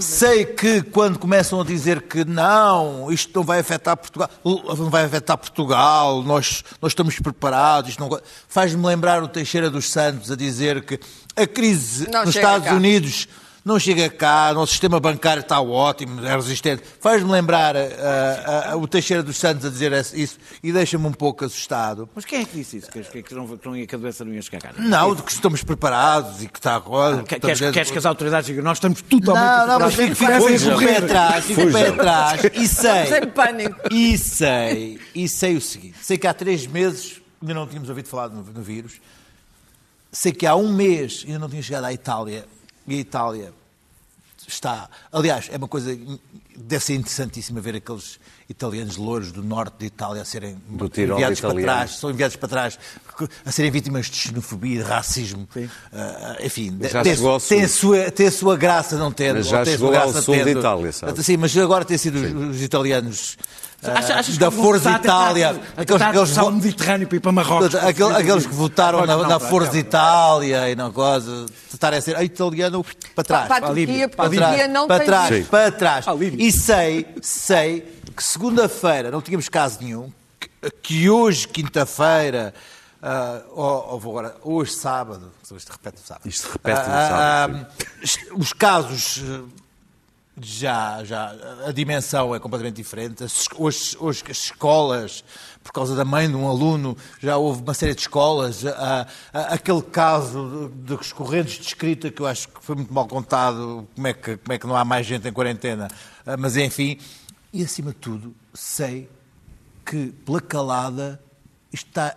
Sei que quando começam a dizer que não, isto não vai afetar Portugal, não vai afetar Portugal, nós, nós estamos preparados, isto não faz-me lembrar o Teixeira dos Santos a dizer que a crise Não nos Estados cá. Unidos não chega cá, o nosso sistema bancário está ótimo, é resistente. Faz-me lembrar ah, ah, o Teixeira dos Santos a dizer isso e deixa-me um pouco assustado. Mas quem é que disse isso? Que, que, que, não, que, não ia, que a doença não ia chegar cá? Não, de que estamos preparados e que está agora. Que- Queres, queres que as autoridades digam nós estamos totalmente Não, não, mas preparados? fico, fico, o pé atrás, fico o pé atrás e sei, em pânico. e sei, e sei o seguinte, sei que há três meses ainda não tínhamos ouvido falar no, no vírus, sei que há um mês ainda não tinha chegado à Itália, e a Itália está, aliás, é uma coisa, deve ser interessantíssima ver aqueles italianos louros do norte de Itália a serem Do Tirol enviados para trás, são enviados para trás, a serem vítimas de xenofobia, de racismo, Ah, enfim, Já tem, chegou tem, a sua, tem a sua graça não tendo. Mas já ou tem a chegou sua ao graça sul de tendo. Itália, sabe? Sim, mas agora tem sido os, os italianos Achas- achas que da Força Itália, aqueles, aqueles, vo- Mediterrâneo para ir para Marrocos. aquele- aqueles que votaram na, na para Força. Itália e não coisa, estarem a ser ah, italiano para trás. Para a Turquia, porque a trás, Turquia não para tem trás, para trás. Para Líbia. E sei, sei que segunda-feira não tínhamos caso nenhum, que, que hoje, quinta-feira, ah, ou, ou vou agora, hoje, sábado, isto repete o sábado. Isto repete no Ah, sábado, ah, os casos já, já a dimensão é completamente diferente. As, hoje, hoje as escolas, por causa da mãe de um aluno, já houve uma série de escolas. Ah, aquele caso dos correntes de escrita que eu acho que foi muito mal contado, como é que, como é que não há mais gente em quarentena. Ah, mas enfim, e acima de tudo, sei que pela calada está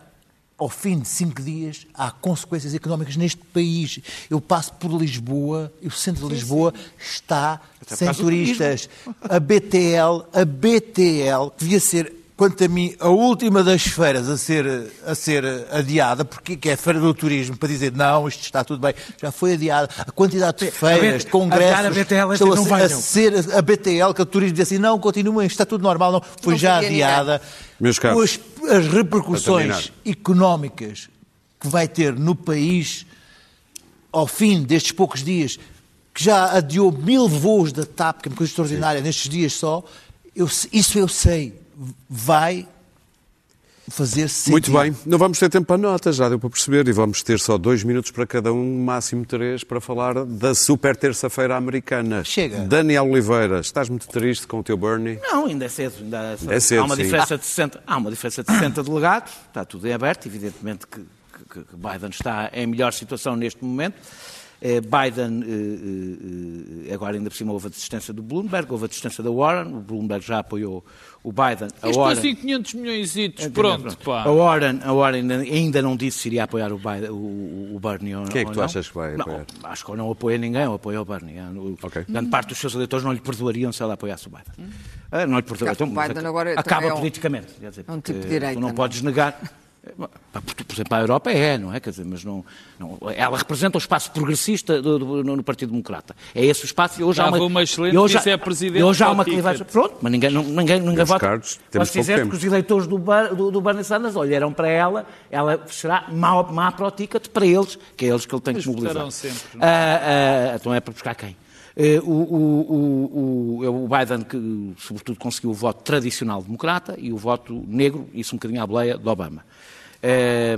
ao fim de cinco dias há consequências económicas neste país. Eu passo por Lisboa e o centro de Lisboa está Até sem turistas. A BTL, a BTL, que devia ser, quanto a mim, a última das feiras a ser, a ser adiada, porque que é a Feira do Turismo, para dizer não, isto está tudo bem, já foi adiada. A quantidade de feiras, de congressos, a BTL, estão a, não ser- a ser a BTL, que o turismo dizia assim, não, continuem, está tudo normal, não, foi Não já adiada. Meus caros, As, as repercussões económicas que vai ter no país ao fim destes poucos dias, que já adiou mil voos da TAP, que é uma coisa extraordinária, nestes dias só, eu, isso eu sei, vai fazer sentido. Muito bem, não vamos ter tempo para notas, já deu para perceber, e vamos ter só dois minutos para cada um, máximo três, para falar da super terça-feira americana. Chega. Daniel Oliveira, estás muito triste com o teu Bernie? Não, ainda é cedo. Ainda É cedo, há uma sim. diferença de 60, há uma diferença de 60 delegados, está tudo em aberto, evidentemente que, que- que Biden está em melhor situação neste momento. Eh, Biden, eh, eh, agora ainda por cima houve a desistência do Bloomberg, houve a desistência da Warren, o Bloomberg já apoiou o Biden. A Isto Warren, assim 500 milhões pronto, pá. A Warren, a Warren ainda não disse se iria apoiar o, Biden, o, o Bernie ou, Quem é que tu não. achas que vai Não, apoiar? acho que não apoia ninguém, ou apoia o Bernie. O- Ok. Grande parte dos seus eleitores não lhe perdoariam se ela apoiasse o Biden. Ah, não lhe perdoariam. Claro, o Biden agora acaba é um- politicamente. quer dizer, é um tipo de direita, Tu não não é? podes negar. Por exemplo, a Europa é, não é? Quer dizer, mas não, não- ela representa o espaço progressista do, do- no, no Partido Democrata. É esse o espaço e hoje há Dava uma, uma excelente e hoje há- e hoje há uma clivagem. Pronto, mas ninguém, não- ninguém, ninguém vota. temos Posso dizer que os eleitores do, Bar- do, do Bernie Sanders olharam para ela, ela será má, má para o ticket para eles, que é eles que ele tem Mas que mobilizar. sempre, não Ah, ah, então é para buscar quem? Eh, o, o- o- o- o Biden, que sobretudo conseguiu o voto tradicional democrata e o voto negro, isso um bocadinho à boleia, de Obama. Eh,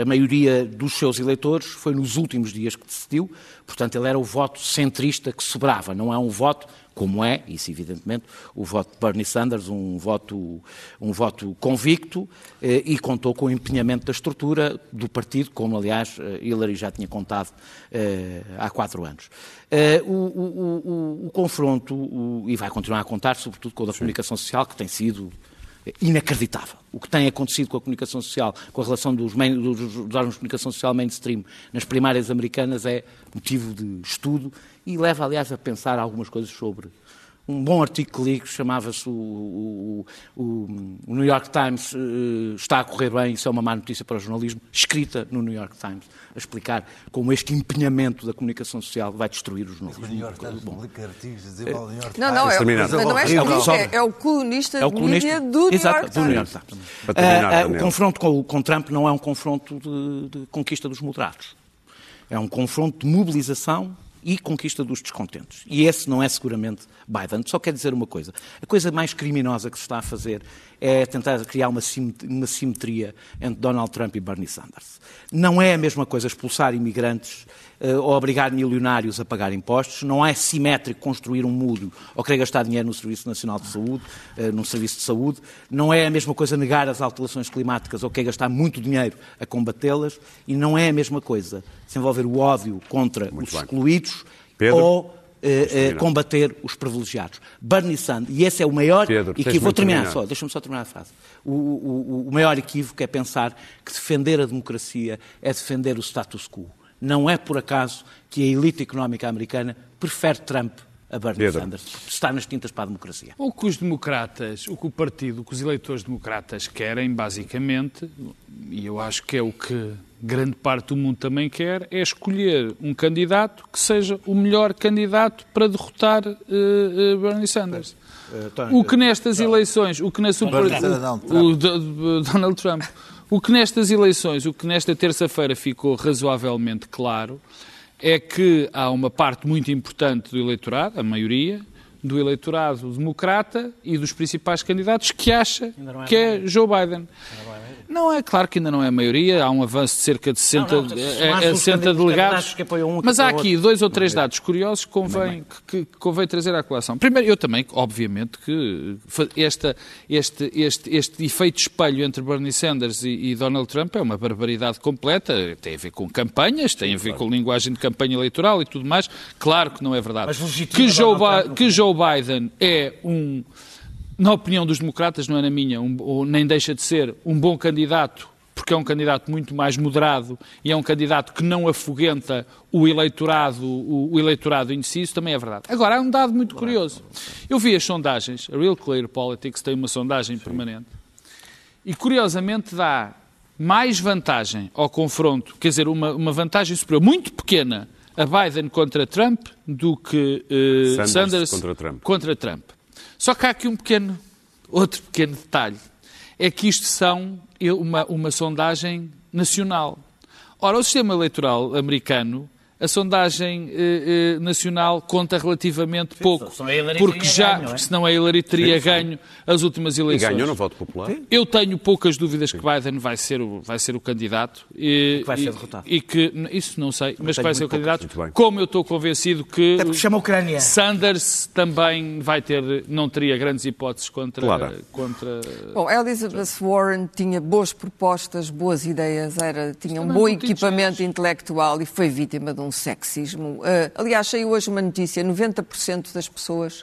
a maioria dos seus eleitores foi nos últimos dias que decidiu, portanto, ele era o voto centrista que sobrava, não é um voto, como é, isso evidentemente, o voto de Bernie Sanders, um voto, um voto convicto eh, e contou com o empenhamento da estrutura do partido, como aliás eh, Hillary já tinha contado eh, há quatro anos. Eh, o, o- o- o confronto, e vai continuar a contar, sobretudo com o da comunicação social, que tem sido inacreditável. O que tem acontecido com a comunicação social, com a relação dos, main, dos, dos órgãos de comunicação social mainstream nas primárias americanas é motivo de estudo e leva, aliás, a pensar algumas coisas sobre um bom artigo que li que chamava-se o, o- o- o New York Times eh, está a correr bem, isso é uma má notícia para o jornalismo, escrita no New York Times, a explicar como este empenhamento da comunicação social vai destruir o jornalismo. O New York Times publica artigos dizer mal do New York Não, Times. não, é, mas não é, É é, é o colunista É o colunista do New Exato, York do New Times. York Times. Para terminar, Ah, ah, o confronto com, com Trump não é um confronto de, de conquista dos moderados. É um confronto de mobilização e conquista dos descontentes. E esse não é seguramente Biden. Só quer dizer uma coisa. A coisa mais criminosa que se está a fazer é tentar criar uma sim- uma simetria entre Donald Trump e Bernie Sanders. Não é a mesma coisa expulsar imigrantes eh, ou obrigar milionários a pagar impostos. Não é simétrico construir um muro ou querer gastar dinheiro no Serviço Nacional de Saúde, eh, num serviço de saúde. Não é a mesma coisa negar as alterações climáticas ou querer gastar muito dinheiro a combatê-las. E não é a mesma coisa desenvolver o ódio contra Muito os bem. excluídos Pedro? ou eh, eh, combater os privilegiados. Bernie Sanders, e esse é o maior Pedro, equívoco. Vou terminar terminar. só, deixa-me só terminar a frase. O, o- o maior equívoco é pensar que defender a democracia é defender o status quo. Não é por acaso que a elite económica americana prefere Trump a Bernie Pedro. Sanders, está nas tintas para a democracia. O que os democratas, o que o partido, o que os eleitores democratas querem, basicamente, e eu acho que é o que grande parte do mundo também quer, é escolher um candidato que seja o melhor candidato para derrotar eh, eh, Bernie Sanders. O que nestas eleições, o que na super, o, o do- do- Donald Trump, o que nestas eleições, o que nesta terça-feira ficou razoavelmente claro, é que há uma parte muito importante do eleitorado, a maioria, do eleitorado democrata e dos principais candidatos que acha é que é Joe Biden. Não é claro que ainda não é a maioria, há um avanço de cerca de 60, Não, não, eh, são mais eh, uns 60 candidatos delegados. que apoiam um Mas há aqui dois ou três dados curiosos que convém, que, que convém trazer à colação. Primeiro, eu também, obviamente, que esta, este, este, este efeito espelho entre Bernie Sanders e, e Donald Trump é uma barbaridade completa. Tem a ver com campanhas, tem a ver com linguagem de campanha eleitoral e tudo mais. Claro que não é verdade. Mas Que Joe, Trump que Joe Biden é um, na opinião dos democratas, não é na minha, um, ou nem deixa de ser um bom candidato, porque é um candidato muito mais moderado e é um candidato que não afugenta o eleitorado, o, o eleitorado indeciso, também é verdade. Agora, há um dado muito curioso. Eu vi as sondagens, a Real Clear Politics tem uma sondagem permanente, e curiosamente dá mais vantagem ao confronto, quer dizer, uma, uma vantagem superior, muito pequena, a Biden contra Trump do que eh, Sanders Sanders, contra Trump. contra Trump. Só que há aqui um pequeno, outro pequeno detalhe, é que isto são uma, uma sondagem nacional. Ora, o sistema eleitoral americano, a sondagem eh, eh, nacional conta relativamente pouco, a Hillary porque já, ganho, é? porque senão a Hillary teria ganho as últimas E eleições. ganhou no voto popular? Eu tenho poucas dúvidas que Biden vai ser o, vai ser o candidato. E, Que vai ser e- derrotado. E que, isso não sei, mas que vai ser o poucas. candidato. Como eu estou convencido que Até porque chama a Ucrânia. Sanders também vai ter, não teria grandes hipóteses contra. Claro. contra Bom, Elizabeth Warren tinha boas propostas, boas ideias, era, tinha um também bom equipamento intelectual e foi vítima de um sexismo. Uh, aliás, saiu hoje uma notícia: 90% das pessoas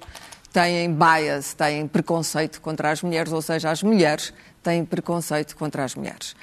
têm bias, têm preconceito contra as mulheres, ou seja, as mulheres têm preconceito contra as mulheres.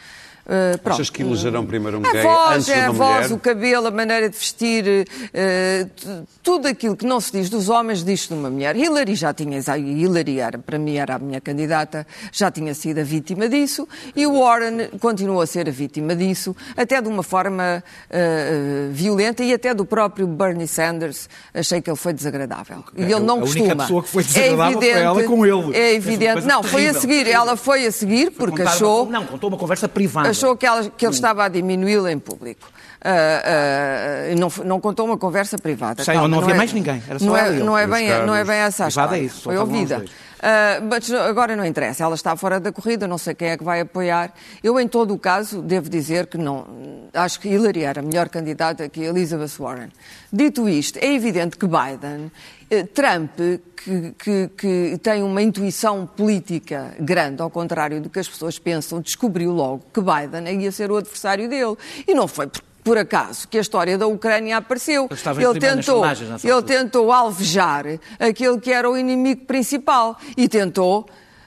Uh, pronto. Achas que elegerão primeiro um a gay voz, antes de é uma a voz, mulher? o cabelo, a maneira de vestir, uh, tudo aquilo que não se diz dos homens, diz-se de uma mulher. Hillary já tinha, Hillary era, para mim era a minha candidata, já tinha sido a vítima disso, e o Warren continuou a ser a vítima disso, até de uma forma uh, violenta, e até do próprio Bernie Sanders, achei que ele foi desagradável. E ele não a única costuma. pessoa que foi desagradável foi ela com ele. É evidente. Não, foi a terrível, seguir, terrível. ela foi a seguir, porque Contar uma- achou Não, contou uma conversa privada. Achou que, ela- que ele estava a diminuí-la em público. Ah, e não, não contou uma conversa privada. Sei, Calma, não havia é- mais ninguém, era só não é, não é bem, não é bem essa a é história. isso, só Foi ouvida. Dois. Ah, mas agora não interessa, ela está fora da corrida, não sei quem é que vai apoiar. Eu, em todo o caso, devo dizer que não. Acho que Hillary era a melhor candidata que Elizabeth Warren. Dito isto, é evidente que Biden, eh, Trump, que, que- que tem uma intuição política grande, ao contrário do que as pessoas pensam, descobriu logo que Biden ia ser o adversário dele. E não foi por, por acaso que a história da Ucrânia apareceu. Ele tentou, ele tentou alvejar aquele que era o inimigo principal e tentou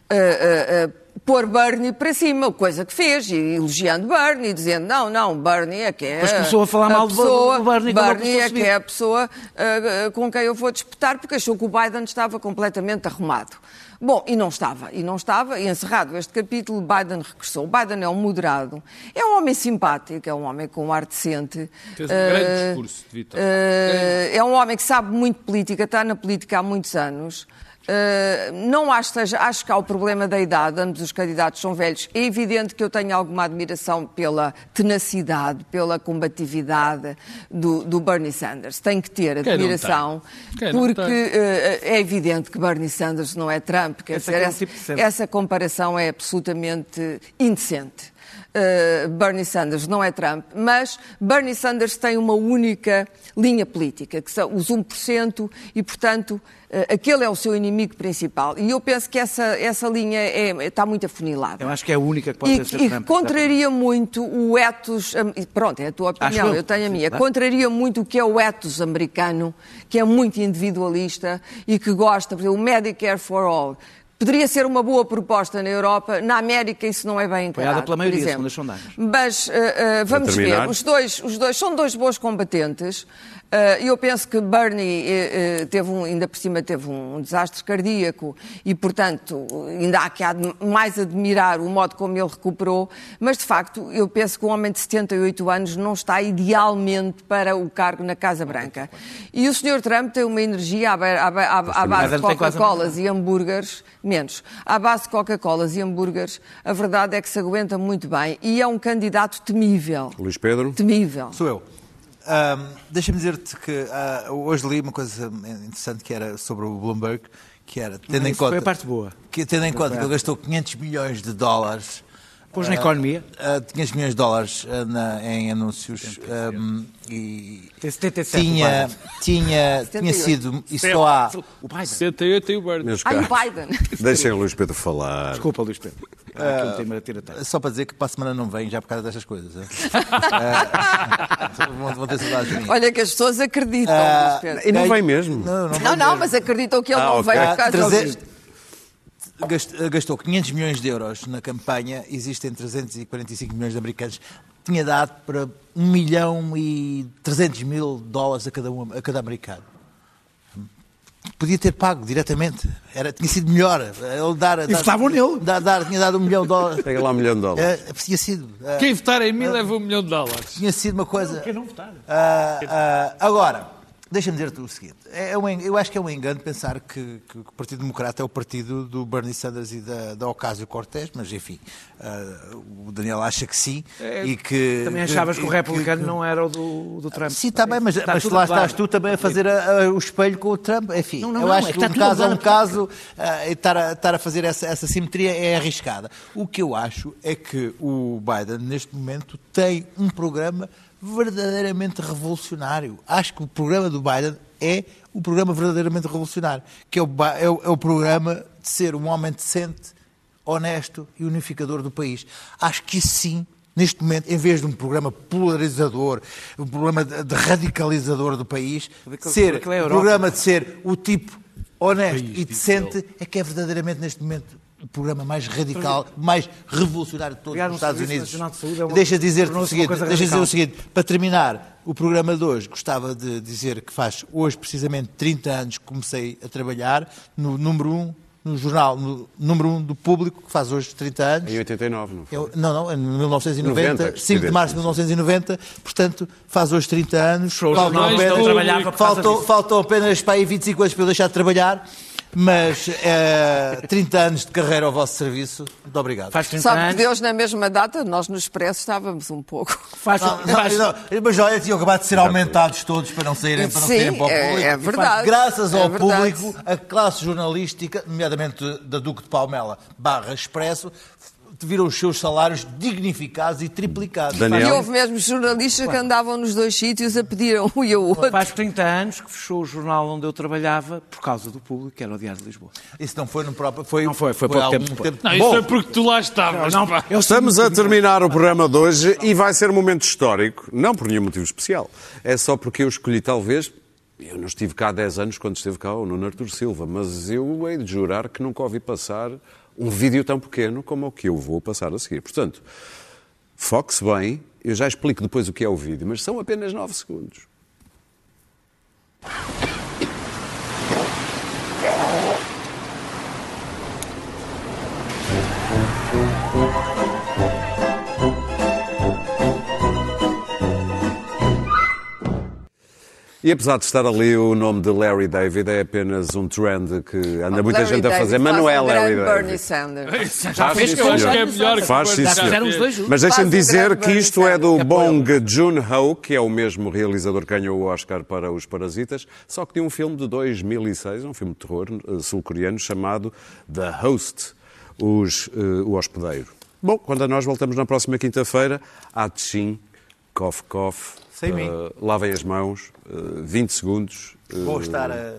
ah, ah, ah, pôr Bernie para cima, coisa que fez, e elogiando Bernie, dizendo não, não, Bernie é que é Depois começou a falar mal do- pessoa, do Bernie a é que é a pessoa ah, ah, com quem eu vou disputar, porque achou que o Biden estava completamente arrumado. Bom, e não estava, e não estava, e encerrado este capítulo, Biden regressou. Biden é um moderado, é um homem simpático, é um homem com um ar decente. Fez um grande Ah, discurso de vitória. eh, é um homem que sabe muito política, está na política há muitos anos. Eh, não acho, que seja, acho que há o problema da idade, ambos os candidatos são velhos. É evidente que eu tenho alguma admiração pela tenacidade, pela combatividade do, do Bernie Sanders. Tenho que ter admiração, porque eh, é evidente que Bernie Sanders não é Trump. Quer dizer, é que é essa, tipo essa comparação é absolutamente indecente. Uh, Bernie Sanders não é Trump, mas Bernie Sanders tem uma única linha política, que são os 1%, e, portanto, uh, aquele é o seu inimigo principal. E eu penso que essa, essa linha é- está muito afunilada. Eu acho que é a única que pode E, ser e Trump. contraria muito o ethos. e Pronto, é a tua opinião, eu. eu tenho a minha. Claro. Contraria muito o que é o ethos americano, que é muito individualista e que gosta, por exemplo, o Medicare for All. Poderia ser uma boa proposta na Europa, na América isso não é bem encarado. Apoiada pela maioria, segundo as sondagens. Mas eh, eh, vamos ver, os dois, os dois são dois bons combatentes. Eh, eu penso que Bernie eh, eh, teve um, ainda por cima teve um desastre cardíaco e, portanto, ainda há que mais admirar o modo como ele recuperou, mas de facto eu penso que um homem de 78 anos não está idealmente para o cargo na Casa Branca. E o Sr. Trump tem uma energia à, à à- à base de Coca-Colas e hambúrgueres, menos, à base de Coca-Colas e hambúrgueres, a verdade é que se aguenta muito bem e é um candidato temível. Luís Pedro? Temível. Sou eu. Ahm, Deixa-me dizer-te que ah, hoje li uma coisa interessante que era sobre o Bloomberg, que era, tendo em Isso foi conta, a parte boa. que, tendo em conta que ele gastou 500 milhões de dólares Pôs na economia. Uh, 500 milhões de dólares uh, na- em anúncios um, e Tem 77 tinha, o Biden. tinha, tinha sido, e só há, O Biden. 68 e o Bernie. Meus Ai, o caros, Biden. deixem o Luís Pedro falar. Desculpa, Luís Pedro. Aquilo a tirar só para dizer que para a semana não vem já por causa destas coisas. Uh, vão, vão ter saudades de mim. Olha que as pessoas acreditam. E não vem mesmo. Não, não, Não, não, mas acreditam que ele Ah, não veio por causa trazer- disso. Gast- gastou 500 milhões de euros na campanha, existem 345 milhões de americanos, tinha dado para 1 milhão e 300 mil dólares a cada, um, a cada americano. Podia ter pago diretamente, Era, tinha sido melhor. Ele dar, dar, votavam nele. Dar, dar- tinha dado um milhão de dólares. Pega lá um milhão de dólares. É, tinha sido. é, Quem votar em mim leva um milhão de dólares. tinha sido uma coisa. Quem não votar? Agora, deixa-me dizer-te o seguinte: é um en- eu acho que é um engano pensar que, que o Partido Democrata é o partido do Bernie Sanders e da, da Ocasio-Cortez, mas enfim, ah, o Daniel acha que sim. e que, Também achavas que o republicano não era o do, do Trump. Sim, está bem, mas, Está mas lá claro. estás tu também a fazer a- a- o espelho com o Trump. Enfim, Não, não, eu não, acho é que que um caso é um claro. caso, e estar, a, estar a fazer essa, essa simetria é arriscada. O que eu acho é que o Biden, neste momento, tem um programa verdadeiramente revolucionário. Acho que o programa do Biden é o programa verdadeiramente revolucionário, que é o, é o, é o programa de ser um homem decente, honesto e unificador do país. Acho que isso sim neste momento, em vez de um programa polarizador, um programa de, de radicalizador do país, Porque- ser é um programa de ser o tipo honesto e decente, é que é verdadeiramente neste momento o programa mais radical, mais revolucionário de todos os um Estados Unidos. De é uma- Deixa dizer-te o seguinte, deixa dizer o seguinte, para terminar o programa de hoje, gostava de dizer que faz hoje precisamente 30 anos que comecei a trabalhar no número 1, no jornal no número 1 do público, que faz hoje 30 anos. Em 89, não foi? Eu- não, não, em 1990, 90, 5 de março de 1990, portanto, faz hoje 30 anos. Faltam apenas- disso. faltam apenas para aí 25 anos para eu deixar de trabalhar, mas eh, 30 anos de carreira ao vosso serviço. Muito obrigado. Faz 30 Sabe que anos. Deus, na mesma data, nós no Expresso estávamos um pouco. Faz, Não, não, faz- não, mas olha, tinham acabado de ser aumentados todos para não saírem, para não Sim, saírem para o é- público. é verdade, Graças é ao verdade. público, a classe jornalística, nomeadamente da Duque de Palmela barra Expresso, viram os seus salários dignificados e triplicados. Daniel? E houve mesmo jornalistas que andavam nos dois sítios a pedir um e o outro. faz 30 anos que fechou o jornal onde eu trabalhava por causa do público, que era o Diário de Lisboa. Isso não foi no próprio. Foi, Não foi, foi pouco há tempo depois. Não, isso Bom. é porque tu lá estavas. Não, eu Estamos a terminar o programa de hoje e vai ser um momento histórico, não por nenhum motivo especial. É só porque eu escolhi, talvez. Eu não estive cá há 10 anos quando esteve cá o Nuno Artur Silva, mas eu hei de jurar que nunca ouvi passar um vídeo tão pequeno como o que eu vou passar a seguir. Portanto, foque-se bem, eu já explico depois o que é o vídeo, mas são apenas 9 segundos. E apesar de estar ali o nome de Larry David, é apenas um trend que anda muita Larry gente a David fazer, mas faz não é um Larry David. Bernie Sanders. Já fez sim, Eu acho que é melhor que Faz, sim, Já senhor. fizeram os dois juntos. Mas deixem-me um dizer que isto é do Bong Joon-ho, que é o mesmo realizador que ganhou o Oscar para Os Parasitas, só que tem um filme de 2006, um filme de terror eh, sul-coreano, chamado The Host, os, eh, o hospedeiro. Bom, quando a nós voltamos na próxima quinta-feira, há Tchin, cof, cof, Sem mim. eh, lavem as mãos, eh, 20 segundos. eh, Vou estar eh,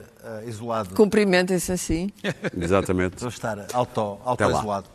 isolado. Cumprimentem-se assim. Exatamente. Vou estar auto- auto-isolado.